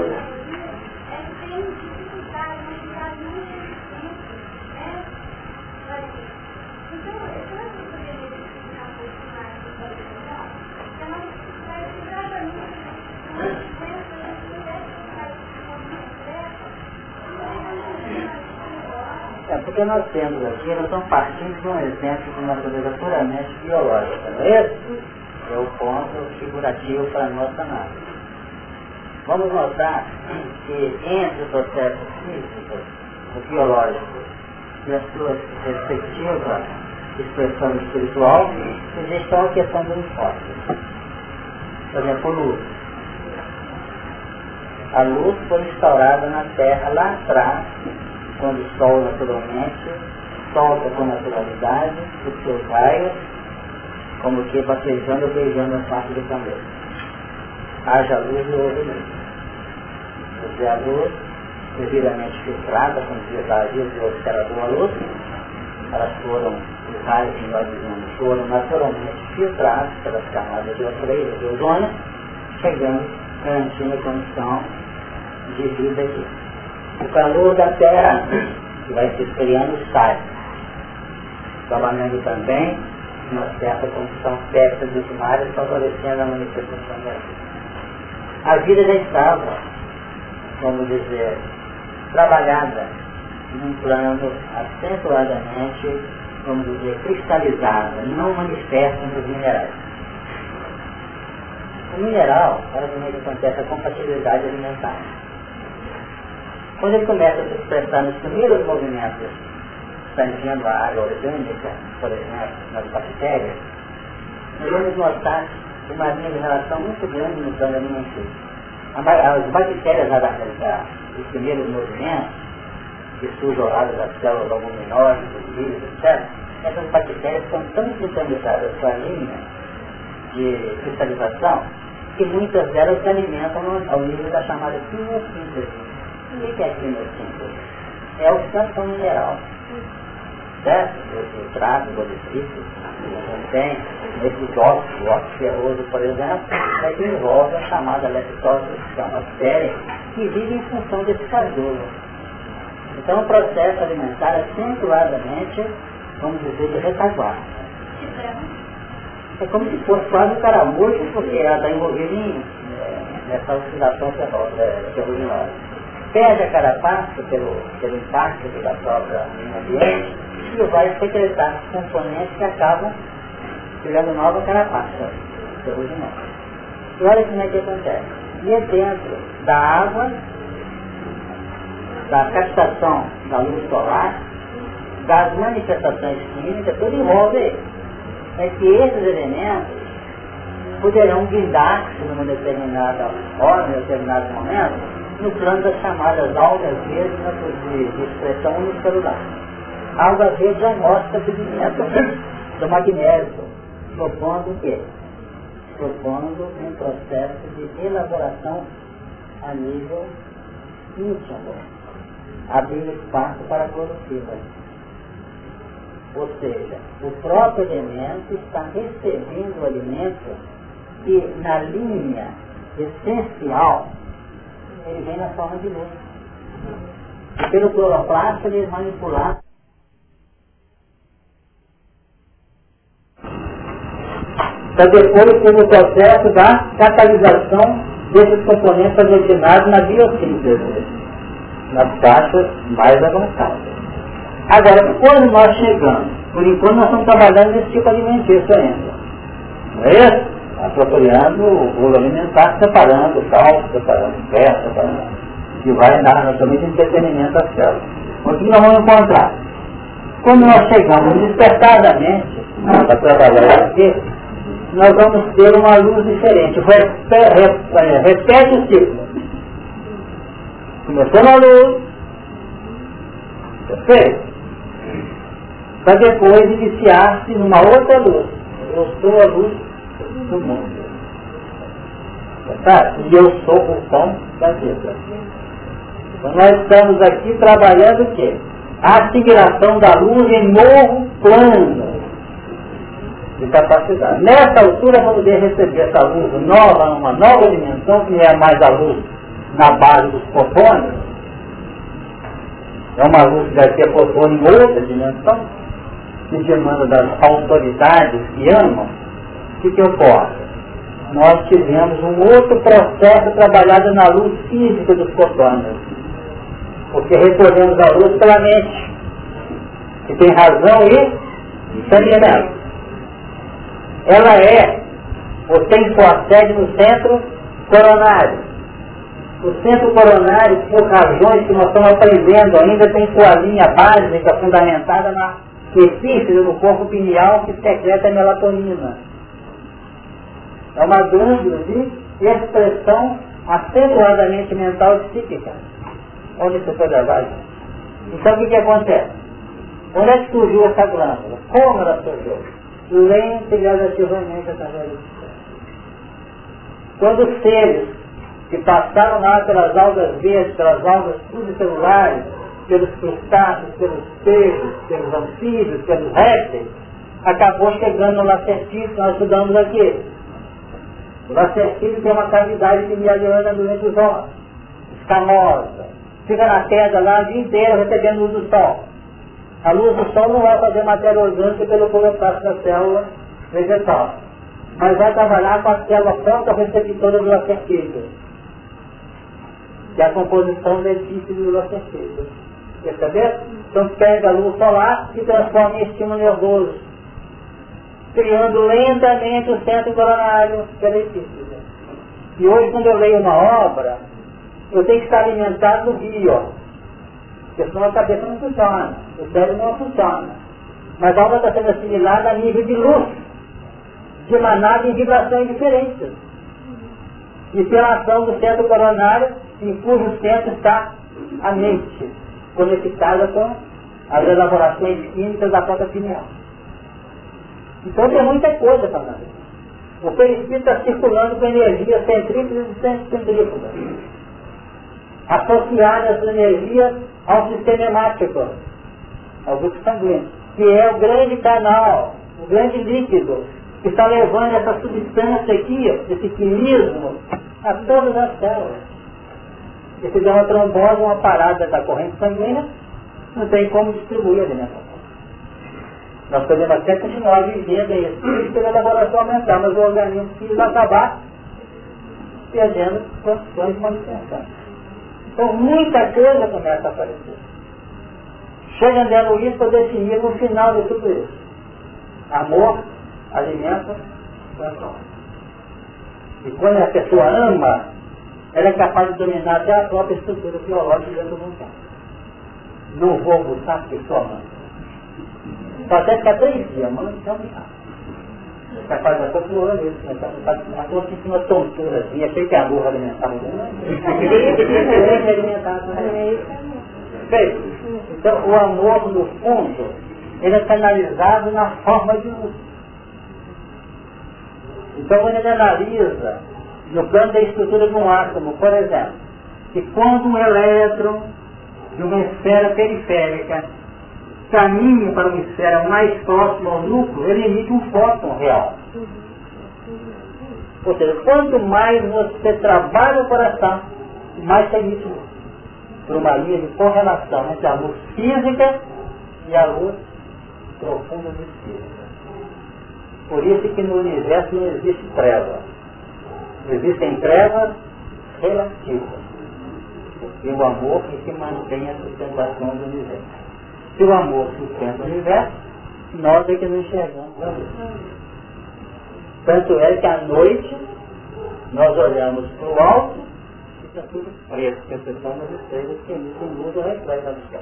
É porque nós temos aqui, nós estamos partindo de um exemplo de natureza puramente biológica, não é isso? É o ponto figurativo para a nossa análise. Vamos notar que entre os processos físicos, o biológico e a sua respectiva expressão espiritual, existe uma questão do enfoque. Por exemplo, luz. A luz foi instaurada na Terra lá atrás, quando Sol naturalmente solta com naturalidade os seus raios, como que batejando ou beijando a parte do planeta. Haja luz e houve luz. Você a luz, devidamente filtrada, como dizia Davi, os outros que era boa luz, elas foram, os raios que nós dizemos, foram naturalmente filtrados pelas camadas de ozônio, de ozônio, chegando, garantindo a condição de vida aqui. O calor da Terra, que vai se esfriando, sai. Trabalhando também uma certa condição perto dos mares, favorecendo a manifestação da vida. A vida já estava, vamos dizer, trabalhada num plano acentuadamente, vamos dizer, cristalizado, não manifesta nos minerais. O mineral, que acontece a compatibilidade alimentar. Quando ele começa a se expressar nos primeiros movimentos, tangindo a água orgânica, por exemplo, nas bactérias, nós vamos notar uma linha de relação muito grande no plano alimentício. As bactérias os primeiros movimentos, que surgem ao lado das células albuminosas, dos vírus, etc., essas bactérias são tão sintonizadas com a linha de cristalização que muitas delas se alimentam ao nível da chamada quimiossíntese o que é quimiossíntese? É oxidação mineral. Certo? O filtrado, o bolifício, não tem. Nesses óxidos, o óxido ferroso, por exemplo, é que envolve a chamada leptose, que é uma bactéria que vive em função desse carbono. Então o processo alimentar é acentuadamente, vamos dizer, de retaguarda. É como se fosse quase um caramujo, porque ela está envolvida em, é, nessa oxidação ferrosa, é, ferruginosa perde a carapaça pelo, pelo impacto da própria ambiente e vai secretar componentes que acabam criando nova carapaça, ferruginose. E olha como é que acontece. E é dentro da água, da captação da luz solar, das manifestações químicas, tudo envolve é que esses elementos poderão guindar-se numa determinada hora, em determinado momento, no plano das chamadas algas verdes de, de expressão unicelular. Algas verdes é mostra sedimento do magnésio, propondo o quê? Propondo um processo de elaboração a nível íntimo, abrindo espaço para a produtiva. Ou seja, o próprio elemento está recebendo o alimento e na linha essencial ele vem na forma de luz. Pelo cloroplasto ele é manipulado. Para depois ter o processo da catalisação desses componentes aglutinados na biossíntese, nas taxas mais avançadas. Agora, quando nós chegamos, por enquanto nós estamos trabalhando nesse tipo alimentício ainda. Não é isso? Apropriando o alimentar, separando sal, separando o pé, separando. E vai dar naturalmente entretenimento às células. O que nós vamos encontrar? Quando nós chegamos despertadamente para trabalhar aqui, nós vamos ter uma luz diferente. Repete o ciclo. Começou na luz, perfeito? Para depois iniciar-se numa outra luz. Eu sou a luz do mundo. Tá? E eu sou o pão da vida. Então nós estamos aqui trabalhando o quê? A assimilação da luz em novo plano de capacidade. Nessa altura vamos receber essa luz nova, uma nova dimensão, que é mais a luz na base dos fotônios. É uma luz que vai ter fotônio em outra dimensão, que demanda das autoridades que amam o que, que ocorre? Nós tivemos um outro processo trabalhado na luz física dos fotônios. Porque recolhemos a luz pela mente. que tem razão e sentimento. Ela é, ou tem sua sede no centro coronário. O centro coronário, por razões que nós estamos aprendendo ainda, tem sua linha básica fundamentada na epífise do corpo pineal que secreta a melatonina. É uma glândula de expressão acentuadamente mental e psíquica. Onde isso foi levado? Então o que, que acontece? Onde é que surgiu essa glândula? Como ela surgiu? Lenta e gradativamente através do céu. Quando os seres que passaram lá pelas algas verdes, pelas algas pluricelulares, pelos crustáceos, pelos peixes, pelos anfíbios, pelos répteis, acabou chegando no lacertício, nós estudamos aqui. O lacertício tem uma cavidade que mialiana durante os ossos, escamosa, fica na pedra lá o dia inteiro recebendo luz do sol. A luz do sol não vai fazer matéria orgânica pelo colocaço da célula vegetal, mas vai trabalhar com a célula fotorreceptora do lacertício, que é a composição edifício do lacertício. Percebeu? Então pega a luz solar e transforma em estímulo nervoso, criando lentamente o centro coronário epífise. E hoje quando eu leio uma obra, eu tenho que estar alimentado no bio. Porque senão a cabeça não funciona, o cérebro não funciona. Mas a obra está sendo assimilada a nível de luz, de manada em vibrações diferentes. E pela ação do centro coronário, em cujo centro está a mente, conectada com as elaborações químicas da própria pineal. Então tem muita coisa para fazer. O perispírito está circulando com energia centrífuga e centrífuga associar essa energia ao sistema hemático, ao grupo sanguíneo, que é o grande canal, o grande líquido, que está levando essa substância aqui, esse quimismo, a todas as células. Se der uma trombose, uma parada da corrente sanguínea, não tem como distribuir a alimentação. Nós podemos até continuar vivendo isso, pela elaboração aumentar, mas o organismo precisa acabar perdendo condições de manutenção. Então muita coisa começa a aparecer. Chega André Luiz para definir no final de tudo isso. Amor, alimenta, transforma. E quando a pessoa ama, ela é capaz de dominar até a própria estrutura biológica do mundo. Não vou buscar porque estou amando. Só até ficar três dias, então não capaz de até piorou mesmo, né? a sentiu uma tontura assim, achei que a burra alimentava muito. alimentava. Então o amor no fundo, ele é canalizado na forma de luz. Então quando ele analisa no plano da estrutura de um átomo, por exemplo, que quando um elétron de uma esfera periférica caminha para uma esfera mais próxima ao núcleo, ele emite um fóton real. Ou seja, quanto mais você trabalha o coração, mais você emite luz. Por uma linha de correlação entre a luz física e a luz profunda do espírito. Por isso que no universo não existe treva. Existem trevas relativas. E o amor é que mantém a sustentação do universo. Se o amor sustenta o universo, nós é que não enxergamos a luz. Tanto é que à noite nós olhamos para o alto e está tudo preto, porque são as estrelas que emitem luz ao reflexo do céu.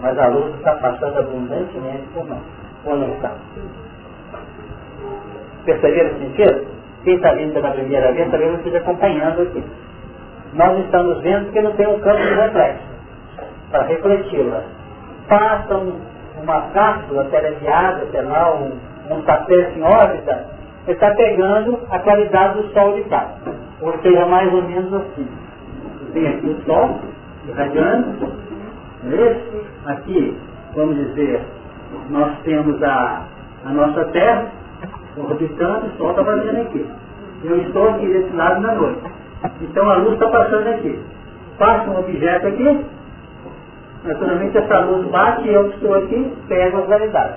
Mas a luz está passando abundantemente por nós, ou não está. Perceberam o sentido? Quem está vindo pela primeira vez, talvez não esteja acompanhando aqui. Nós estamos vendo que não tem um campo de reflexo para refleti-la passa um, uma cápsula teleguiada, sei lá, um, um satélite em órbita, você está pegando a qualidade do Sol de cá. Ou seja, mais ou menos assim. Vem aqui o Sol, irradiando. Esse aqui, vamos dizer, nós temos a, a nossa Terra orbitando, o Sol está fazendo aqui. Eu estou aqui desse lado na noite. Então a luz está passando aqui. Passa um objeto aqui, Naturalmente essa luz bate e eu estou aqui pego a claridade.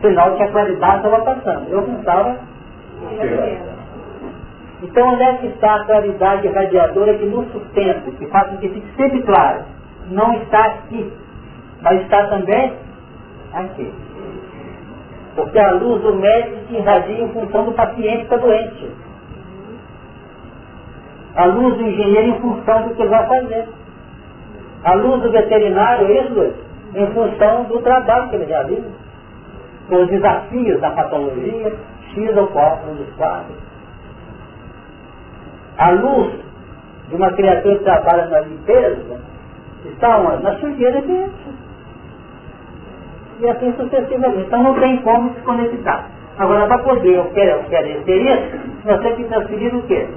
Sinal que a claridade estava passando. Eu não estava. Então onde é que está a claridade radiadora que nos sustenta, que faz com que fique sempre claro? Não está aqui, mas está também Aqui. Porque a luz do médico se irradia em função do paciente que está doente. A luz do engenheiro em função do que ele vai fazer. A luz do veterinário, isso, em função do trabalho que ele realiza. Os desafios da patologia, X ou qual um dos quadros. A luz de uma criatura que trabalha na limpeza está onde? Na sujeira dentro. E assim sucessivamente. Então não tem como se conectar. Agora, para poder eu querer, eu querer ter isso, nós temos que transferir o quê?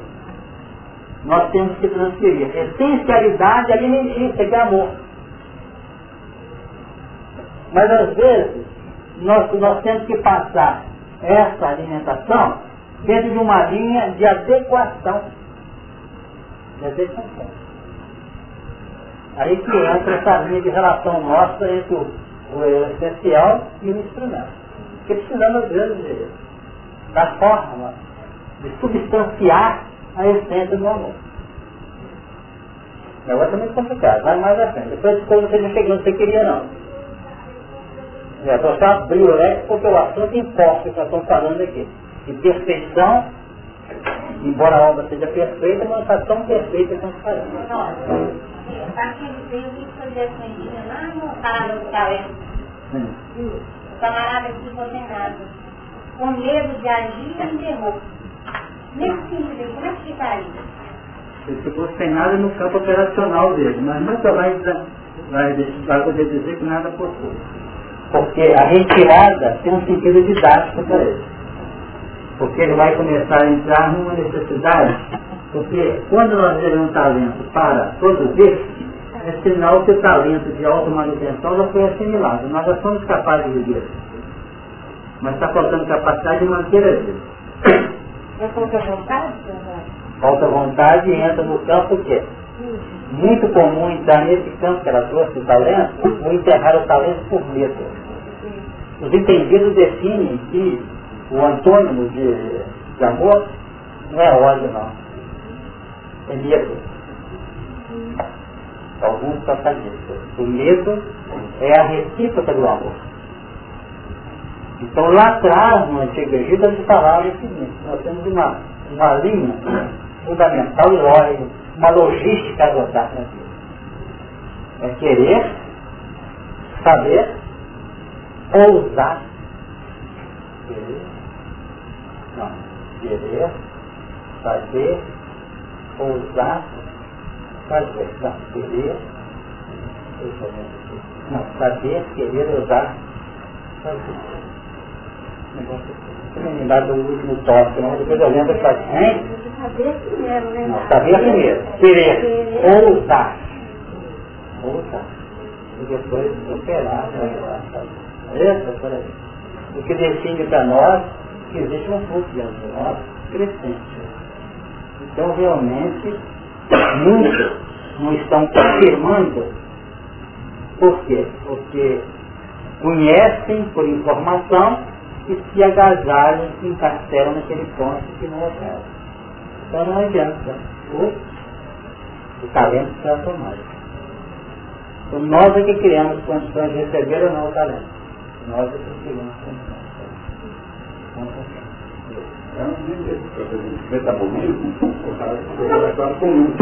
Nós temos que transferir essencialidade alimentícia, que é amor. Mas às vezes, nós, nós temos que passar essa alimentação dentro de uma linha de adequação. De adequação. Aí que entra essa linha de relação nossa entre o, o essencial e o instrumento. Porque precisamos, às vezes, da forma de substanciar a essência do amor. O negócio é muito complicado, vai mais à frente. Depois quando você não chegou onde você queria não. É, você abriu o leque porque o assunto importa que nós estamos falando aqui. De perfeição, embora a obra seja perfeita, mas não está tão perfeita quanto falando. O camarada que ficou sem nada, com medo de agir e enterrou. Nesse sentido, como é que ficaria? Ele ficou sem nada no campo operacional dele, mas nunca vai, vai, vai poder dizer que nada possui. Porque a retirada tem um sentido didático para ele. Porque ele vai começar a entrar numa necessidade, porque quando nós geramos um talento para produzir, é sinal que o talento de automanutenção já foi assimilado. Nós já somos capazes de viver. Mas está faltando capacidade de manter a vida. Falta vontade? E entra no campo que é muito comum entrar nesse campo que ela trouxe o talento, ou enterrar o talento por medo. Os entendidos definem que o antônimo de, de amor não é ódio não. É medo. Alguns passam disso. O medo é a recíproca do amor. Então lá atrás, no Antigo Egito, eles falavam o seguinte, nós temos uma, uma linha fundamental e lógica, uma logística adotada na vida. É querer, saber, ousar. Querer, não, querer, saber, ousar, fazer. Não, querer, não, saber, querer, ousar, fazer não me do último toque, não. Depois eu lembro que faz, hein? Saber primeiro, né? Não, saber primeiro. Querer. Ousar. Ousar. E depois operar. Essa, peraí. O que define para nós que existe um fluxo dentro de nós crescente. Então, realmente, muitos não estão confirmando. Por quê? Porque conhecem por informação que se agasalham, se encarceram naquele ponto que não opera. Então não adianta. O, o talento está automático. Então nós é que criamos condições de receber ou não o talento. Nós é que criamos condições. É um metabolismo é comum.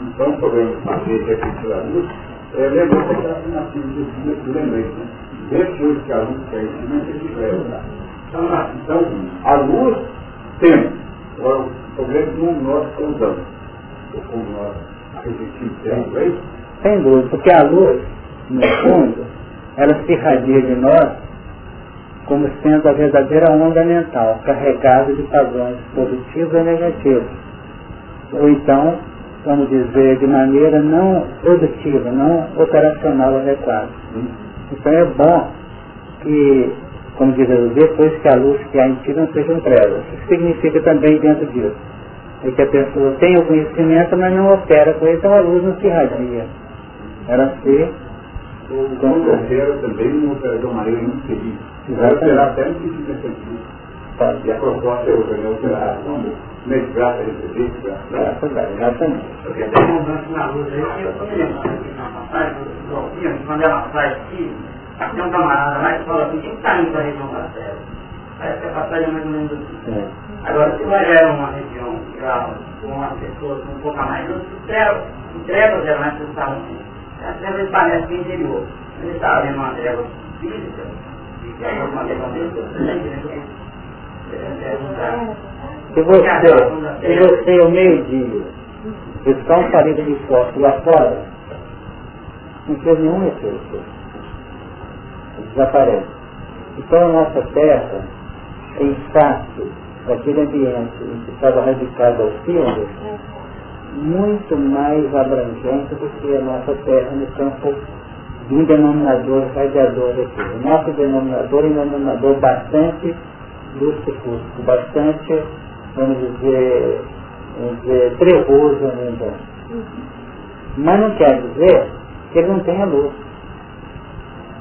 Então, podemos fazer refletir a luz, é, lembrando aquela afirmação do lembrete, né? Depois que a luz quer ensinamento, ele leva. Então, então, a luz tem. Agora, o problema é como nós usamos. Ou como nós resistimos é isso? Sem dúvida, porque a luz, no fundo, ela se irradia de nós como sendo a verdadeira onda mental, carregada de padrões positivos e negativos. Ou então, vamos dizer, de maneira não produtiva, não operacional adequada. Então é bom que, como diz Jesus, depois que a luz que há em ti não sejam trevas. Isso significa também dentro disso. É que a pessoa tem o conhecimento, mas não opera com ele, então a luz não se irradia. Ela se... O quando opera também não opera de uma maneira muito feliz. Vai operar até no sentido defensivo. E a proposta é outra, né? Operar como medicar, receber, Exatamente. Porque tem um lance na luz aí que eu conheço. Quando ela sai aqui, Tem um camarada lá que fala assim, o que está indo para a região? Parece que a passagem é mais ou menos assim. É. Agora, se vai a uma região já com uma pessoa com um pouco a mais, os trevas, os trevas geralmente estavam assim. As trevas parecem que interior. Ele estava vendo uma treva física, e que é uma treva física, se você, se você ao meio-dia buscar um parede de foto lá fora, não fez nenhum efeito. Desaparece. Então a nossa terra é espaço daquele ambiente em que estava radicado ao filme muito mais abrangente do que a nossa terra no campo de um denominador radiador aqui. O nosso denominador é um denominador bastante lúcido, bastante, vamos dizer, dizer trevoso ainda. Mas não quer dizer que ele não tenha luz.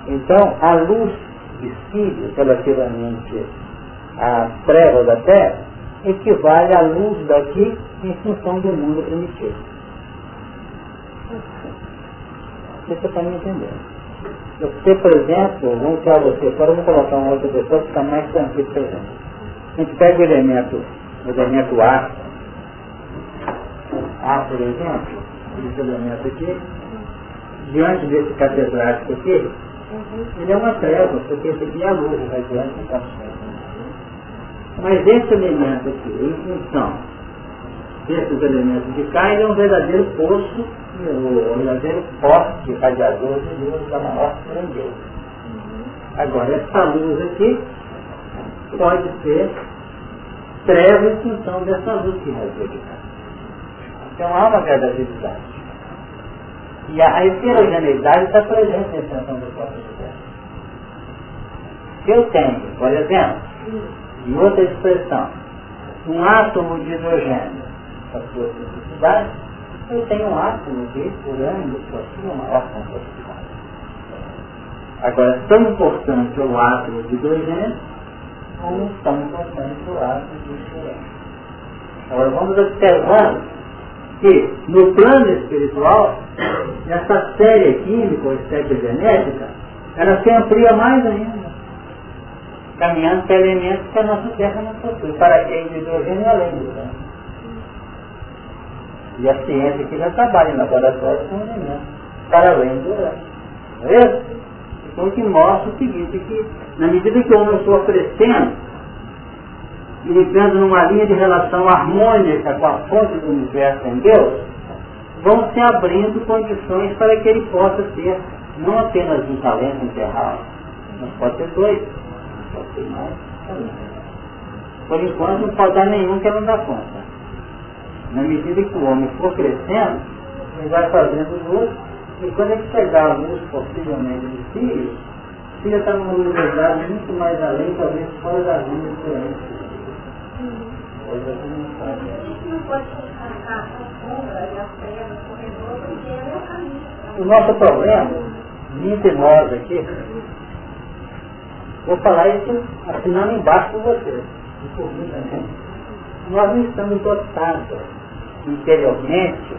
Então, a luz de Sírio, relativamente às trevas da Terra, equivale à luz daqui em função do mundo primitivo. Você está me entendendo. Você, por exemplo, vamos tirar você fora, vamos colocar uma outra pessoa que está mais tranquilo a gente. A gente pega o elemento, o elemento A, A, por exemplo, esse elemento aqui, diante desse catedrático aqui, ele é uma treva, porque esse aqui é a luz radiante então. Mas esse elemento aqui, em função desses elementos de cá, ele é um verdadeiro poço, um verdadeiro poste radiador de luz da maior grandeza. Agora, essa luz aqui pode ser treva em função dessa luz que radia de cá. Então há uma verdadeiridade. E a heterogeneidade está presente na extensão do próprio universo. Se eu tenho, por exemplo, em outra expressão, um átomo de hidrogênio, a sua simplicidade, eu tenho um átomo de urânio com a sua maior complexidade. Agora, tão importante é o átomo de hidrogênio, como tão importante é o átomo de urânio. Agora, vamos observando que no plano espiritual, essa série química ou série genética, ela se amplia mais ainda, caminhando para elementos que a nossa Terra não possui, para quem de hidrogênio além do né? E a ciência que já trabalha em laboratório com elementos para além do urânio. É então que mostra o seguinte, que na medida que o homem for crescendo, e entrando numa linha de relação harmônica com a fonte do universo em Deus, vão se abrindo condições para que ele possa ter não apenas um talento enterrado, mas pode ter dois, pode ter mais Por enquanto não pode dar nenhum que não dá conta. Na medida que o homem for crescendo, ele vai fazendo luz, e quando ele chegar a luz possivelmente de filhos, filha está numa universidade muito mais além, talvez fora das linhas diferentes o nosso problema, entre nós aqui, vou falar isso assinando embaixo com você, nós não estamos dotados interiormente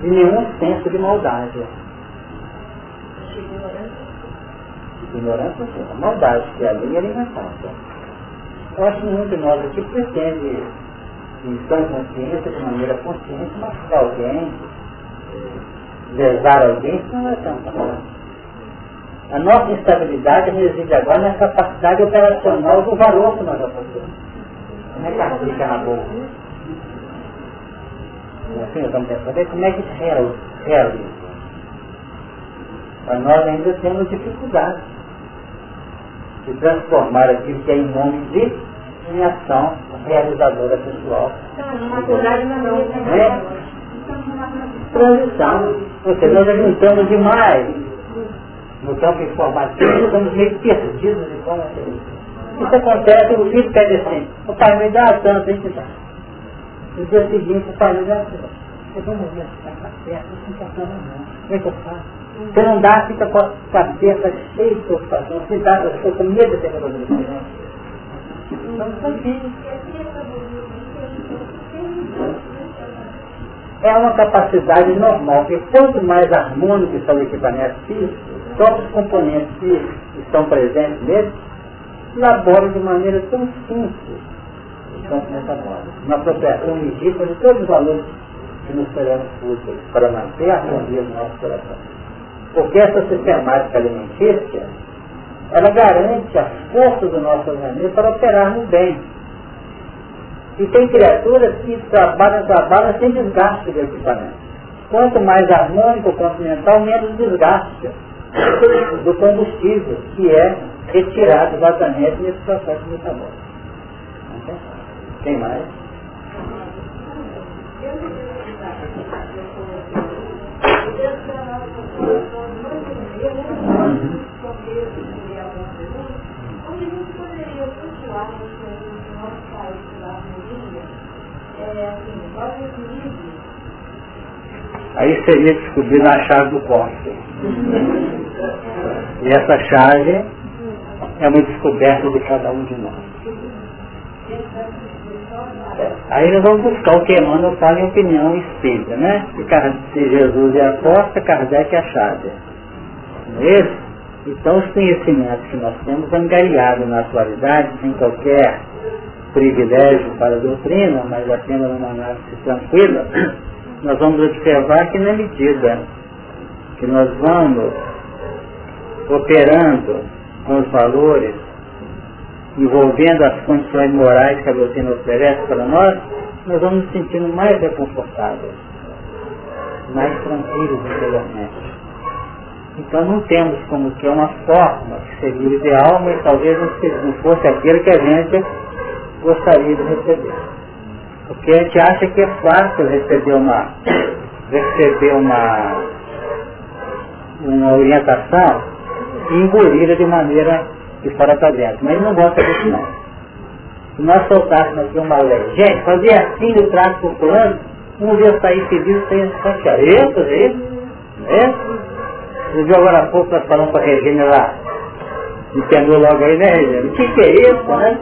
de nenhum senso de maldade. Ignorância sim, a maldade, que é a linha alimentação. Eu acho que nenhum de nós aqui pretende, em sã consciência, de maneira consciente, machucar alguém, lesar alguém, isso não é tanto. A nossa instabilidade reside agora na capacidade operacional do valor que nós possuímos. Como é que aplica na Assim, vamos saber como é que realiza. Mas nós ainda temos dificuldades de transformar aquilo que é em nome de em ação realizadora pessoal. É? Transição. Seja, nós juntamos demais no campo informativo, estamos meio perdidos de como isso acontece, o filho pede assim, o pai me dá tanto, tem que dar. No dia seguinte, o pai me dá tanto. Vamos ver se está certo, não está não. Como é que eu faço? Se não dá, fica com a cabeça cheia de preocupação. Se dá, eu estou com medo de ter problema. É uma capacidade normal, porque quanto mais harmônico está o equipamento físico, próprios componentes que estão presentes nele elaboram de maneira tão simples os campos metabólicos. Uma apropriação legítima de todos os valores que nos serão úteis para manter a harmonia do nosso coração. Porque essa sistemática alimentícia, ela garante a força do nosso organismo para operar no bem. E tem criaturas que trabalham, trabalham sem desgaste do equipamento. Quanto mais harmônico o continental, menos desgaste do combustível, que é retirado exatamente nesse processo metabólico. Quem mais? Aí seria descobrir a chave do cofre. E essa chave é uma descoberta de cada um de nós. Aí nós vamos buscar o que Emmanuel fala em opinião espírita, né? Se Jesus é a Kardec é a chave. Não é isso? Então os conhecimentos que nós temos angariados na atualidade, sem qualquer privilégio para a doutrina, mas apenas uma análise tranquila, nós vamos observar que na medida que nós vamos operando com os valores, envolvendo as condições morais que a doutrina oferece para nós, nós vamos nos sentindo mais reconfortáveis, mais tranquilos interiormente. Então não temos como que uma forma que seria o ideal, mas talvez não fosse aquilo que a gente gostaria de receber. Porque a gente acha que é fácil receber uma, receber uma, uma orientação e engolir de maneira de fora para dentro. Mas ele não gosta disso não. Se nós soltássemos aqui uma lei, gente, fazer assim no trato o plano, um dia sair feliz sem chatear. Eu fazer isso? É? Você viu agora há pouco nós falamos para a Regina lá. Entendeu logo aí, né, Regina? O que, que é isso, né?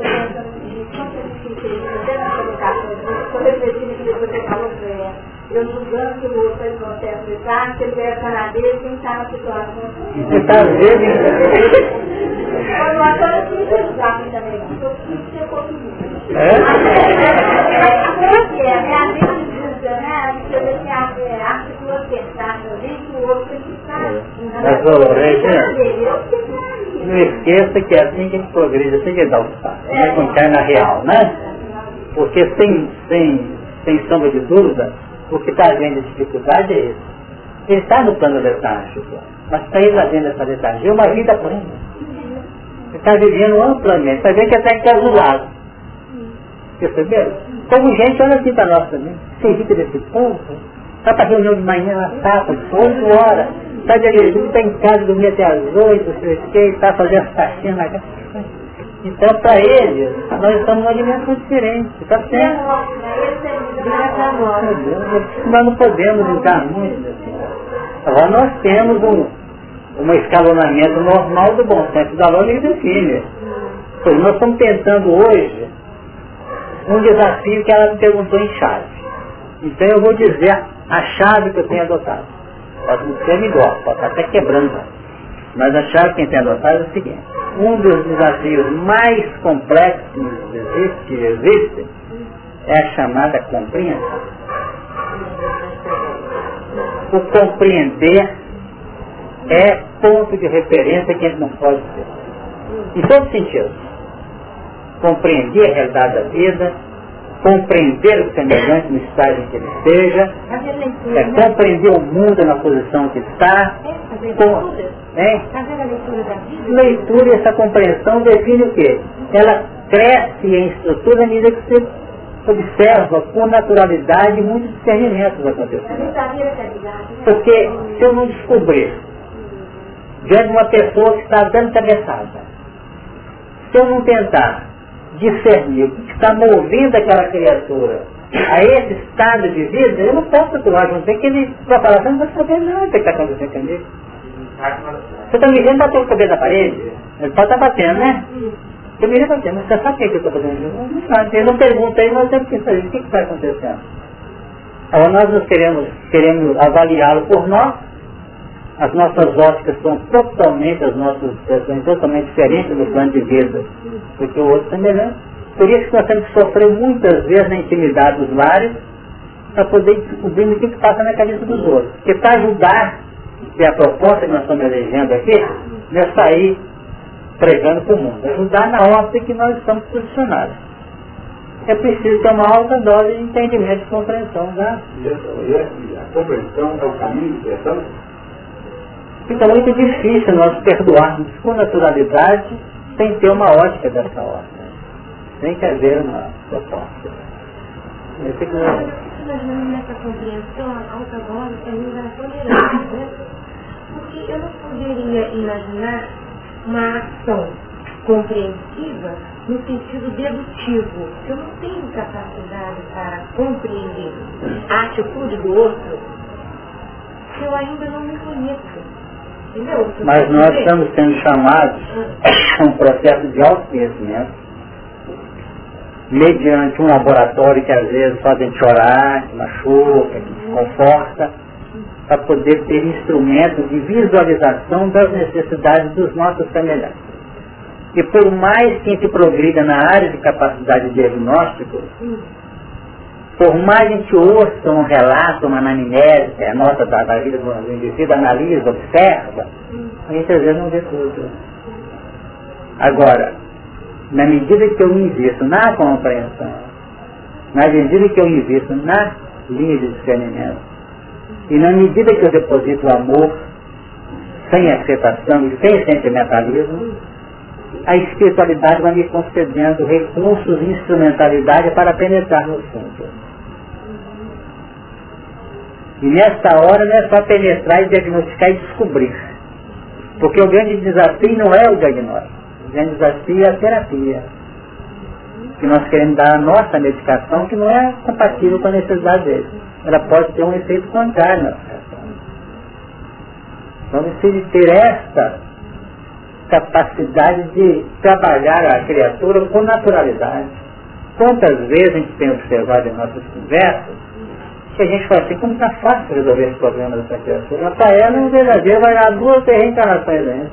eu julgando que o outro fez processo de carne, se ele era canadense, quem está na situação. Você está vendo? É? É, é né? Mas, ô, Regina, não esqueça que é assim que a gente progride, assim que dá o passo. É quando cai na real, né? Porque sem, sem, sem sombra de dúvida, o que está havendo dificuldade é isso. Ele está no plano letárgico, mas está ele havendo essa letargia, é uma vida plena. Ele está vivendo amplamente, está vendo que até encazulado. Perceberam? Como gente, olha assim para nós também. Você evita desse povo, está para reunião de manhã, está para 8 horas, está de alegria, está em casa, dormir até as 8, está fazendo faxina na casa. Então, para eles, nós estamos numa dimensão diferente, está certo? Nós não podemos brincar muito. Agora nós temos um, um escalonamento normal do bom senso da lógica e filho. Pois nós estamos tentando hoje um desafio que ela me perguntou em chave. Então eu vou dizer a chave que eu tenho adotado. Pode não ser igual, pode estar até quebrando. Mas a chave que eu tenho adotado é o seguinte. Um dos desafios mais complexos que existe é a chamada compreensão. O compreender é ponto de referência que a gente não pode ter. Em todos os sentidos. Compreender a realidade da vida, compreender o semelhante no estágio em que ele esteja, é compreender o mundo na posição que está. Com, é? Leitura e essa compreensão define o quê? Ela cresce em estrutura à medida que você observa com naturalidade muitos discernimentos acontecendo. Porque se eu não descobrir de uma pessoa que está dando cabeçada, se eu não tentar discernir o que está movendo aquela criatura a esse estado de vida, eu não posso atuar, tem que ele vai falar, não vai saber nada do que está acontecendo comigo. Você está me vendo bater o cabelo na parede? Ele pode estar batendo, né? Eu me levantei, mas você sabe o que, eu estou fazendo? Não. Ele não pergunta aí, nós temos que saber o que está acontecendo. Agora nós queremos, queremos avaliá-lo por nós, as nossas óticas são totalmente, as nossas expressões totalmente diferentes do plano de vida do que o outro semelhante. Por isso que nós temos que sofrer muitas vezes na intimidade dos lares para poder descobrir o que, que passa na cabeça dos outros. Porque para ajudar, que é a proposta que nós estamos elegendo aqui, não é sair pregando para o mundo. É ajudar na ótica que nós estamos posicionados. É preciso ter uma alta dose de entendimento e compreensão da... E a compreensão é o caminho de? Fica muito difícil nós perdoarmos com naturalidade sem ter uma ótica dessa ordem. Tem que haver uma proposta. Eu fico... Imaginando nessa compreensão, a na tolerância, né? Porque eu não poderia imaginar uma ação compreensiva no sentido dedutivo. Eu não tenho capacidade para compreender a atitude do outro se eu ainda não me conheço. Mas nós estamos sendo chamados a um processo de autoconhecimento, mediante um laboratório que às vezes faz a gente chorar, que machuca, que desconforta, para poder ter instrumentos de visualização das necessidades dos nossos semelhantes. E por mais que a gente progrida na área de capacidade de diagnóstico, por mais gente ouça um relato, uma anamnese, a nota da, da vida do indivíduo, analisa, observa, a gente às vezes não vê tudo. Agora, na medida que eu invisto na compreensão, na medida que eu invisto na linha de discernimento, e na medida que eu deposito o amor, sem aceitação e sem sentimentalismo, a espiritualidade vai me concedendo recursos e instrumentalidade para penetrar no fundo. E nessa hora não é só penetrar e diagnosticar e descobrir. Porque o grande desafio não é o diagnóstico. O grande desafio é a terapia. Que nós queremos dar a nossa medicação que não é compatível com a necessidade dele. Ela pode ter um efeito contrário na situação. Então precisa ter esta capacidade de trabalhar a criatura com naturalidade. Quantas vezes a gente tem observado em nossas conversas que a gente fala assim, como está fácil resolver esse problema dessa criatura. Para ela, um verdadeiro vai dar duas reencarnações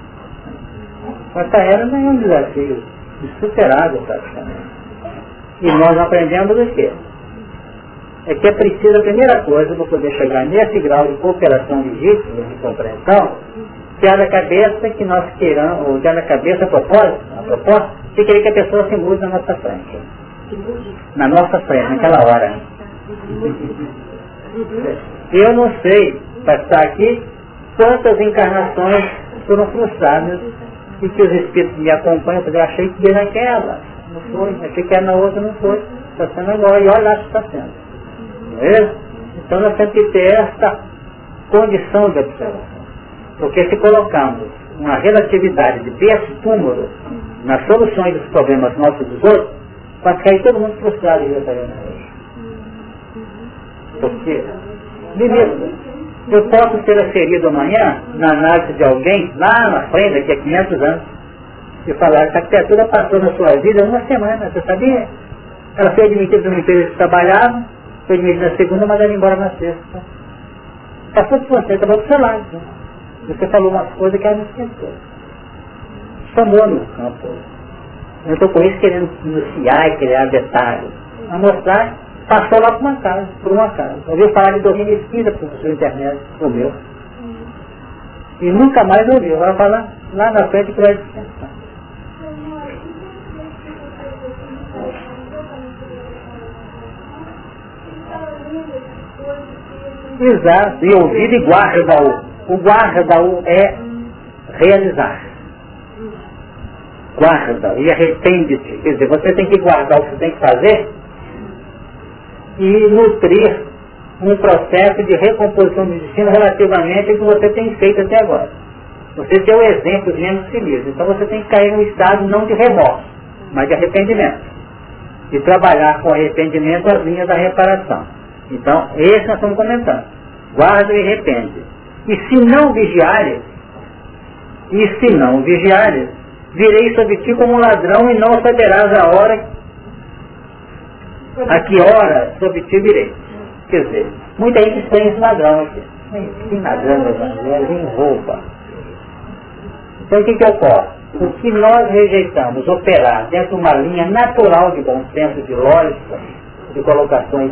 para ela não é um desafio insuperável praticamente. E nós aprendemos o quê? É que é preciso a primeira coisa para poder chegar nesse grau de cooperação legítima, de compreensão, que é da cabeça que nós queiramos, ou que é da cabeça a propósito, a propósito, de querer que a pessoa se mude na nossa frente. Na nossa frente, naquela hora. Eu não sei, para estar aqui, quantas encarnações foram frustradas e que os espíritos me acompanham, porque eu achei que ia naquela, não foi, achei que era na outra, não foi, está sendo agora, e olha lá que está sendo. Não é? Então nós temos que ter essa condição de observação. Porque se colocamos uma relatividade de berço túmulo nas soluções dos problemas nossos dos outros, vai cair todo mundo frustrado e hoje. Porque, beleza, eu posso ser aferido amanhã na análise de alguém lá na frente, daqui a 500 anos, e falar que a criatura passou na sua vida uma semana, você sabia? Ela foi admitida numa empresa que trabalhava, foi admitida na segunda, mas ela embora na sexta. Passou por você, acabou do seu lado. Você falou umas coisas que ela não esqueceu. Chamou no campo. Eu estou com isso querendo iniciar e criar detalhes. A mostrar passou lá por uma casa, por uma casa. Ouviu falar de domínio espírita por internet, ouviu. E nunca mais ouviu. Vai falar lá na frente que vai dispensar. Exato. E ouvir e guarda-o. O guarda-o é realizar. Guarda e arrepende-te. Quer dizer, você tem que guardar o que você tem que fazer e nutrir um processo de recomposição do destino relativamente ao que você tem feito até agora. Você exemplo de menos feliz. Então você tem que cair num estado não de remorso, mas de arrependimento. E trabalhar com arrependimento as linhas da reparação. Então, esse nós estamos comentando. Guarda e arrepende. E se não vigiares, e se não vigiares, virei sobre ti como um ladrão e não saberás a hora a que hora direito. Quer dizer, muita gente tem esse ladrão aqui. ensinadando o Evangelho em roupa. Então o que, que ocorre? O que nós rejeitamos operar dentro de uma linha natural de bom senso, de lógica, de colocações,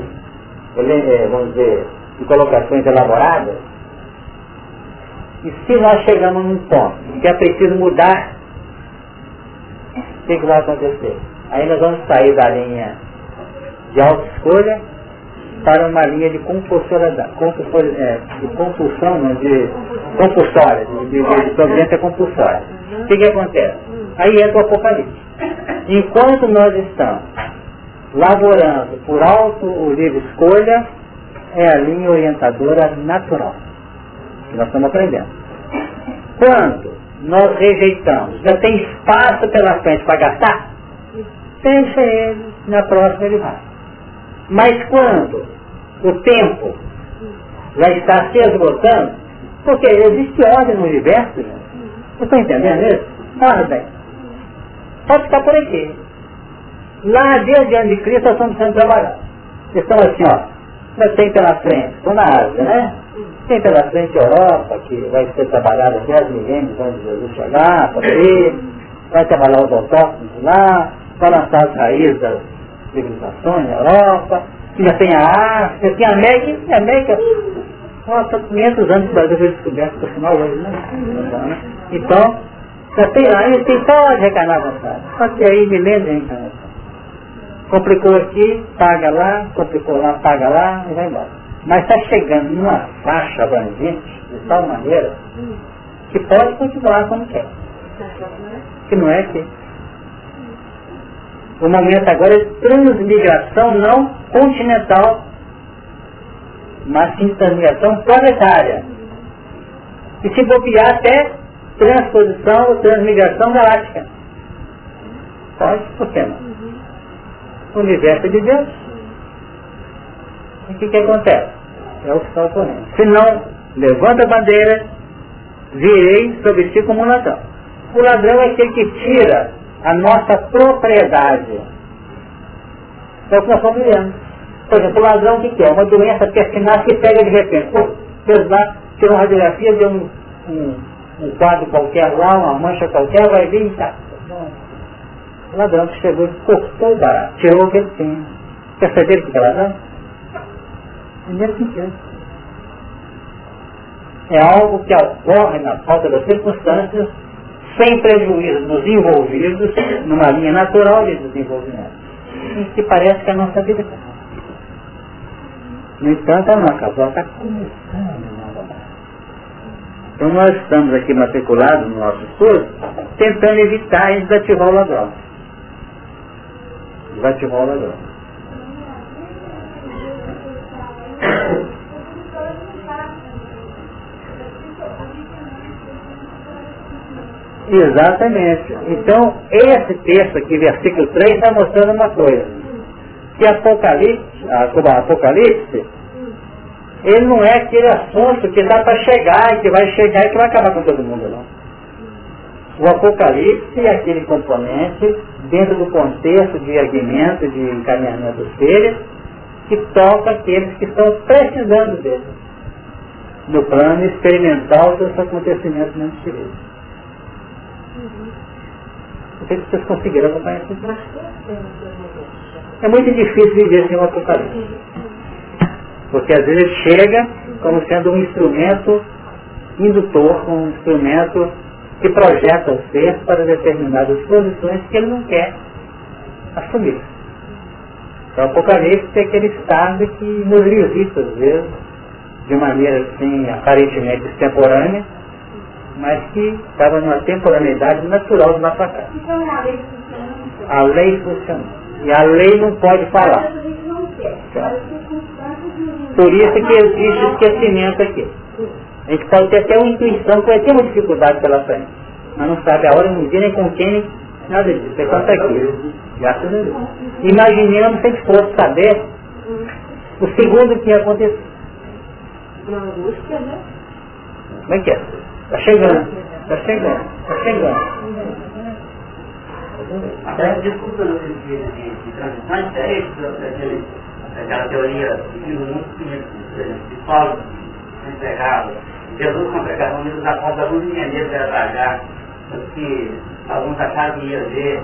eh, vamos dizer, de colocações elaboradas, e se nós chegamos num ponto que é preciso mudar, o que, que vai acontecer? Aí nós vamos sair da linha de auto-escolha para uma linha de compulsoriedade, é, de compulsão, não, de compulsória, de, de, de providência compulsória. O que, que acontece? Aí entra o Apocalipse. Enquanto nós estamos laborando por alto o livre escolha, é a linha orientadora natural. Que nós estamos aprendendo. Quando nós rejeitamos, já tem espaço pela frente para gastar, deixa ele, na próxima ele vai. Mas quando o tempo já está se esgotando, porque existe ordem no universo, gente. Você está entendendo isso? Ordem. Pode ficar por aqui. Lá desde ano de Cristo nós estamos sendo trabalhados. Estão assim, ó, tem pela frente, estou na Ásia, né? Tem pela frente a Europa, que vai ser trabalhada 10 milênios antes de Jesus chegar, por aí, vai trabalhar os autóctonos lá, vai lançar as raízes civilizações na Europa, já tem a África, tem a América, e a América, nossa, 500 anos que o Brasil foi descoberto, por final hoje, né? Então, já tem lá, e tem recarnar à vontade. Só que aí milênios de reencarnação. Complicou aqui, paga lá, complicou lá, paga lá, e vai embora. Mas está chegando numa faixa abrangente, de tal maneira, que pode continuar como quer. Que não é que o momento agora é transmigração não continental, mas sim transmigração planetária. E se bobear até transposição ou transmigração galáctica. Pode, por que não? O universo é de Deus. E o que, que acontece? É o que está ocorrendo. Se não, levanta a bandeira, virei sobre ti como um ladrão. O ladrão é aquele que tira a nossa propriedade. É o que nós estamos vivendo. Por exemplo, o ladrão o que, é? Uma doença pertinaz que pega de repente. Pô, Deus lá, tirou uma radiografia, deu um, um, um, quadro qualquer lá, uma mancha qualquer, vai vir e tá. O ladrão que chegou e cortou o barato, tirou o que ele tinha. Perceberam que é ladrão? Primeiro sentido. É algo que ocorre na falta das circunstâncias sem prejuízo dos envolvidos numa linha natural de desenvolvimento. Que parece que a nossa vida está. No entanto, a nossa avó está começando novamente. Então nós estamos aqui matriculados no nosso estudo, tentando evitar e desativar o ladrão. Desativar o ladrão. Exatamente. Então, esse texto aqui, versículo 3, está mostrando uma coisa. Que Apocalipse, Apocalipse, ele não é aquele assunto que dá para chegar e que vai chegar e que vai acabar com todo mundo, não. O Apocalipse é aquele componente, dentro do contexto de argumento, de encaminhamento dos seres, que toca aqueles que estão precisando dele, no plano experimental dos acontecimentos espirituais. Não sei se vocês conseguiram acompanhar isso. É muito difícil viver sem o Apocalipse. Porque às vezes chega como sendo um instrumento indutor, um instrumento que projeta o ser para determinadas posições que ele não quer assumir. Então, o Apocalipse é aquele estado que nos visita, às vezes, de maneira assim, aparentemente extemporânea, mas que estava numa temporaneidade natural de lá para cá. Então a lei funciona. A lei funciona. E a lei não pode falar. Por isso que existe esquecimento aqui. A gente pode ter até uma intuição que vai ter uma dificuldade pela frente. Mas não sabe a hora, não dia, nem com quem, nada disso. Você conta aqui. Graças a Deus. Imaginemos se a gente fosse saber o segundo que ia acontecer. Uma angústia, né? Como é que é? Está chegando, está chegando, está chegando. Até desculpa de, de, de transição é diferente daquela teoria de mundo de Paulo, entregado. Jesus com a pregação dos apóstolos, alguns entenderam que era trajar, que alguns acharam que ia ver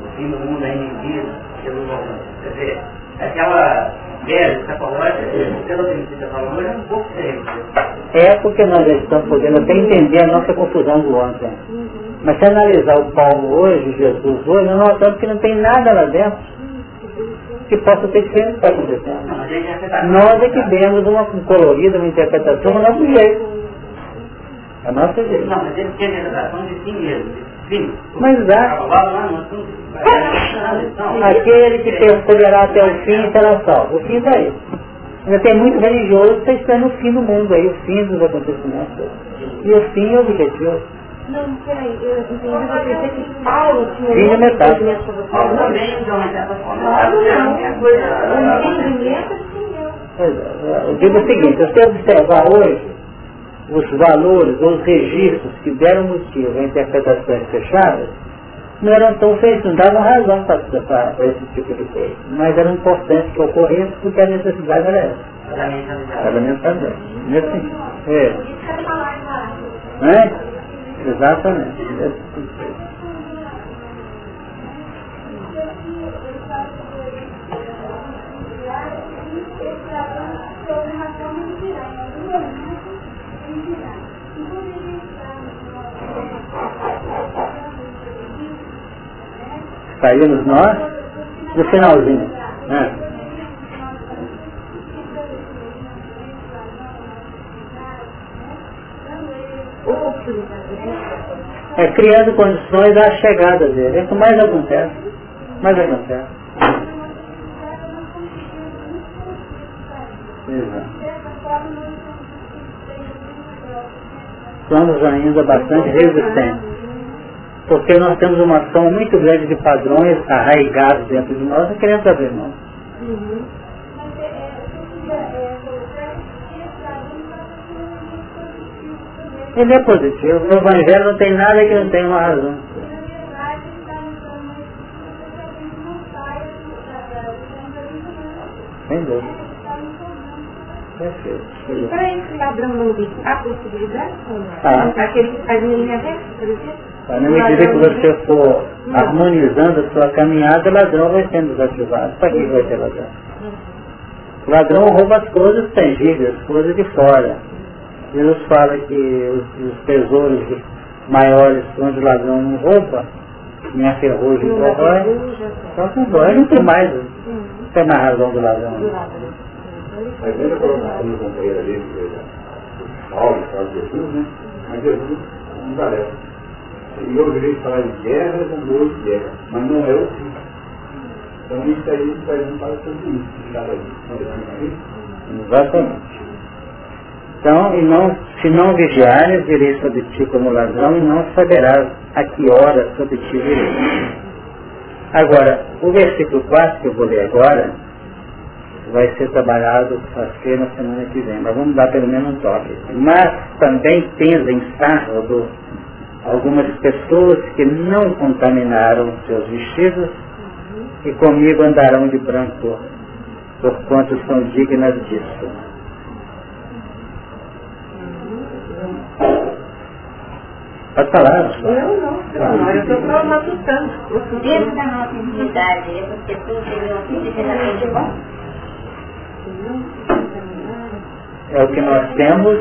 o fim do mundo ainda em vida, voltando. Quer dizer, aquela velha escapológica, pelo que falando, é um pouco diferente. É porque nós estamos podendo até entender a nossa confusão do ontem. Mas se analisar o Paulo hoje, Jesus hoje, nós notamos que não tem nada lá dentro que possa ter diferente do que está acontecendo. Nós é que demos uma colorida, uma interpretação do nosso jeito. A nossa jeito. Não, mas ele tem a interpretação de si mesmo. Sim. Mas exato. Aquele que perseverar até o fim será salvo. O fim está aí. Ainda tem muito religioso que está esperando o fim do mundo aí, o fim dos acontecimentos. E o fim é o objetivo. Não, peraí, eu entendi você que Paulo tinha Fim de metáfora. Paulo também não, o entendimento Eu digo o seguinte, se você observar hoje os valores ou os registros que deram motivo a interpretações fechadas, não eram tão feitos, não davam razão para, esse tipo de coisa. Mas eram importantes que ocorressem porque a necessidade era essa. Fundamentalmente. Sentido. É. É? Exatamente. Saímos nós no finalzinho. Né? É criando condições à chegada dele. É o que mais acontece. Mais acontece. Exato. Somos ainda bastante resistentes. Porque nós temos uma ação muito grande de padrões arraigados dentro de nós e queremos abrir mão. Uhum. Ele é positivo. O Evangelho não tem nada que não tenha uma razão. Sem dúvida. Perfeito. Para esse padrão não há possibilidade? Ah. Aquele linha reta, por exemplo? Na medida que você for harmonizando a sua caminhada, o ladrão vai sendo desativado. Para que vai ter ladrão? O ladrão rouba as coisas tangíveis, as coisas de fora. Jesus fala que os, os tesouros maiores onde o ladrão não rouba, nem a ferrugem corrói, só com dói, não tem mais, não tem mais razão do ladrão. Mas ele colocação no companheiro ali, Paulo, fala de Jesus, né? Mas Jesus não parece. Eu ouvirei falar de guerra, rumor de guerra, mas não é o fim. Então isso aí não para sobre isso, que estava ali. Exatamente. Então, e não, se não vigiares, virei sobre ti como ladrão, e não saberás a que hora sobre ti virei. Agora, o versículo 4 que eu vou ler agora, vai ser trabalhado acho na semana que vem, mas vamos dar pelo menos um toque. Mas também tens em sábado algumas pessoas que não contaminaram seus vestidos e comigo andarão de branco, porquanto são dignas disso. Pode falar. Não, não. Não, eu estou só matutando. Dentro da nossa intimidade, essas pessoas teriam simplesmente bom? É o que nós temos.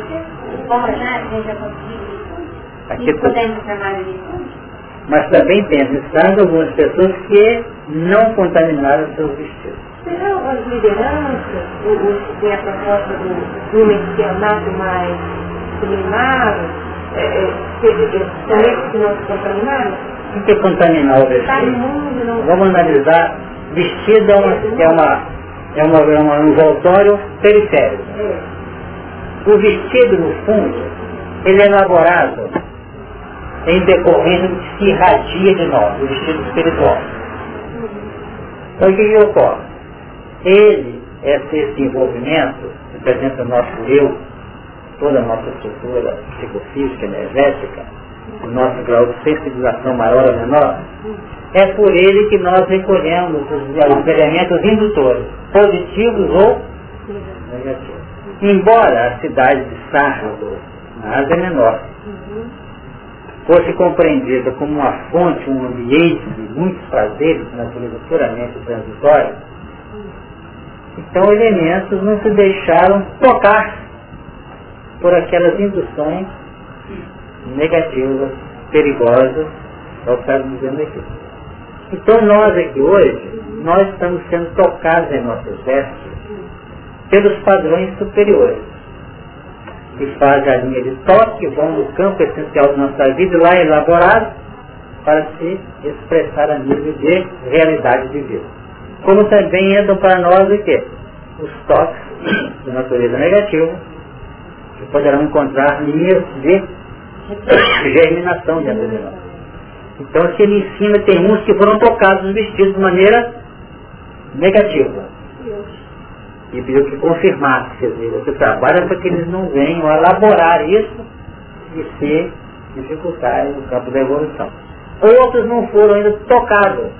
Como já a gente já conseguiu Aqui de Mas também tem registrado algumas pessoas que não contaminaram seus vestidos. Será as lideranças, tem a proposta do, do mencionado mais seminário, é, é, que não se contaminaram? O que é contaminar o vestido? Vamos analisar. Vestido é uma, é uma, é uma, é uma um envoltório periférico. O vestido, no fundo, ele é elaborado em decorrência do que se irradia de nós, o vestido espiritual. Então o que, ocorre? Ele, esse envolvimento, representa o nosso eu, toda a nossa estrutura psicofísica, energética, o nosso grau de sensibilização maior ou menor, é por ele que nós recolhemos os, os elementos indutores, positivos ou negativos. Embora a cidade de Sardo, na Ásia Menor, fosse compreendida como uma fonte, um ambiente de muitos prazeres, natureza puramente transitória, então elementos não se deixaram tocar por aquelas induções negativas, perigosas, é o que está dizendo aqui. Então nós aqui hoje, nós estamos sendo tocados em nossos vestes pelos padrões superiores, que fazem a linha de toque, vão no campo essencial da nossa vida, lá elaborado, para se expressar a nível de realidade de vida. Como também entram para nós o quê? Os toques de natureza negativa, que poderão encontrar linhas de germinação dentro de nós. Então, se ele ensina, tem uns que foram tocados vestidos de maneira negativa. E pediu que confirmasse, dizer, você trabalha para que eles não venham a elaborar isso e se dificultar no campo da evolução. Outros não foram ainda tocados.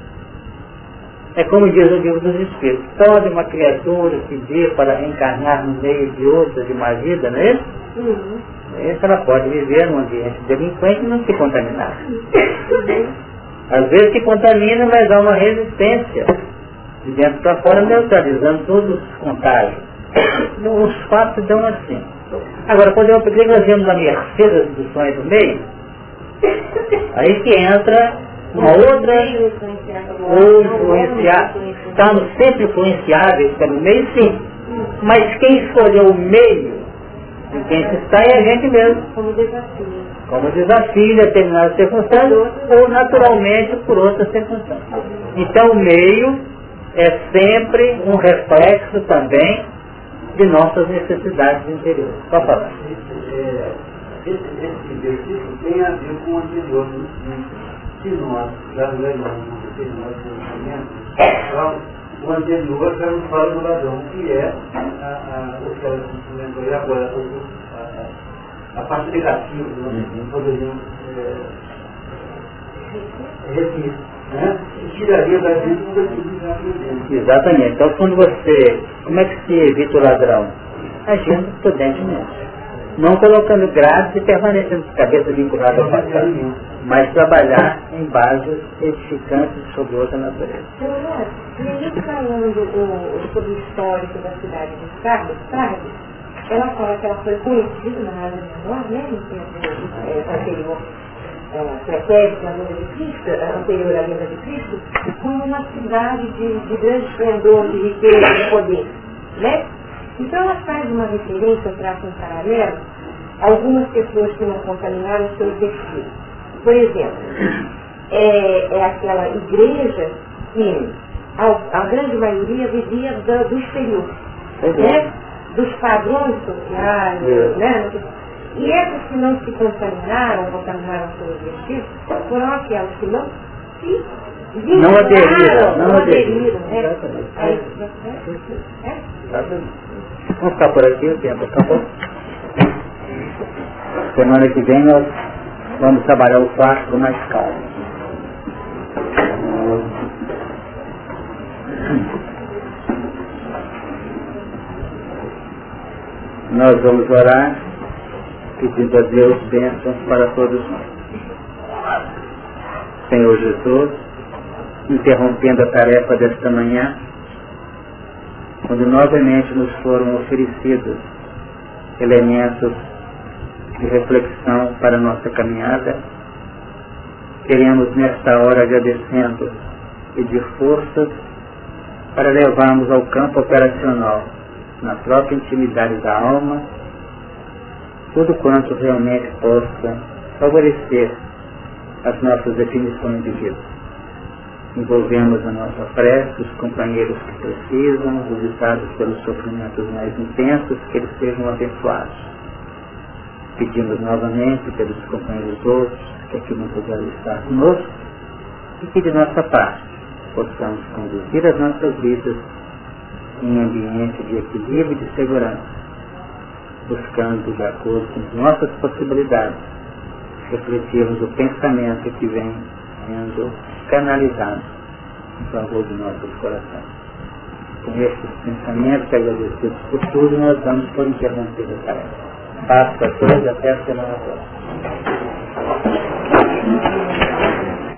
É como diz o livro dos Espíritos. Toda uma criatura que vê para reencarnar no meio de outra de uma vida, não é isso? Uhum. Essa ela pode viver num ambiente delinquente e não se contaminar. Às vezes se contamina, mas há uma resistência de dentro para fora, neutralizando todos os contágios. Os fatos dão assim. Agora, quando eu peguei nós vemos a mercê das induções do meio, aí que entra uma outra ou influenciar. Estamos sempre influenciáveis pelo meio, sim. Mas quem escolheu o meio e quem se está é a gente mesmo. Como desafio. Como desafio em determinadas circunstâncias ou naturalmente por outras circunstâncias. Então o meio é sempre um reflexo também de nossas necessidades interiores. Pode falar. Esse, esse versículo tem a ver com o anterior. Se nós já levamos um determinado pensamento, o anterior já nos fala do ladrão, que é o que ela comentou agora, a, parte negativa uhum. poderíamos é, repetir. Né? E tiraria da gente um versículo Exatamente. Então quando você. Como é que se evita o ladrão? Agindo prudentemente não colocando grades e permanecendo de cabeça vinculada ao passado, mas trabalhar em bases edificantes sobre outra natureza. E aí falando sobre o histórico da cidade de Sardes, Sardes, ela fala que ela foi conhecida na área menor, né, no tempo é, anterior, é, na lenda de Cristo, anterior à lenda de Cristo, como uma cidade de, de grande esplendor, de riqueza, de poder. Né? Então ela faz uma referência, traça um paralelo, a algumas pessoas que não contaminaram seus vestidos. Por exemplo, é, é aquela igreja que a, a, grande maioria vivia do, do exterior, né? dos padrões sociais, é. né? E essas que não se contaminaram, contaminaram seus vestidos, foram aquelas que não se não aderiram, não, aderiram. Né? Vamos ficar por aqui o tempo, acabou. Semana que vem nós vamos trabalhar o quarto mais calmo. Nós vamos orar pedindo a Deus bênçãos para todos nós. Senhor Jesus, interrompendo a tarefa desta manhã, quando novamente nos foram oferecidos elementos de reflexão para a nossa caminhada, queremos nesta hora agradecendo pedir forças para levarmos ao campo operacional, na própria intimidade da alma, tudo quanto realmente possa favorecer as nossas definições de vida envolvemos a nossa prece os companheiros que precisam, visitados pelos sofrimentos mais intensos, que eles sejam abençoados. Pedimos novamente pelos companheiros outros que aqui não puderam estar conosco e que de nossa parte possamos conduzir as nossas vidas em um ambiente de equilíbrio e de segurança, buscando, de acordo com as nossas possibilidades, refletirmos o pensamento que vem sendo canalizado em favor de nossos corações. com esses pensamentos agradecidos por tudo, nós damos por interrompida a tarefa. Faço a todos até a semana próxima.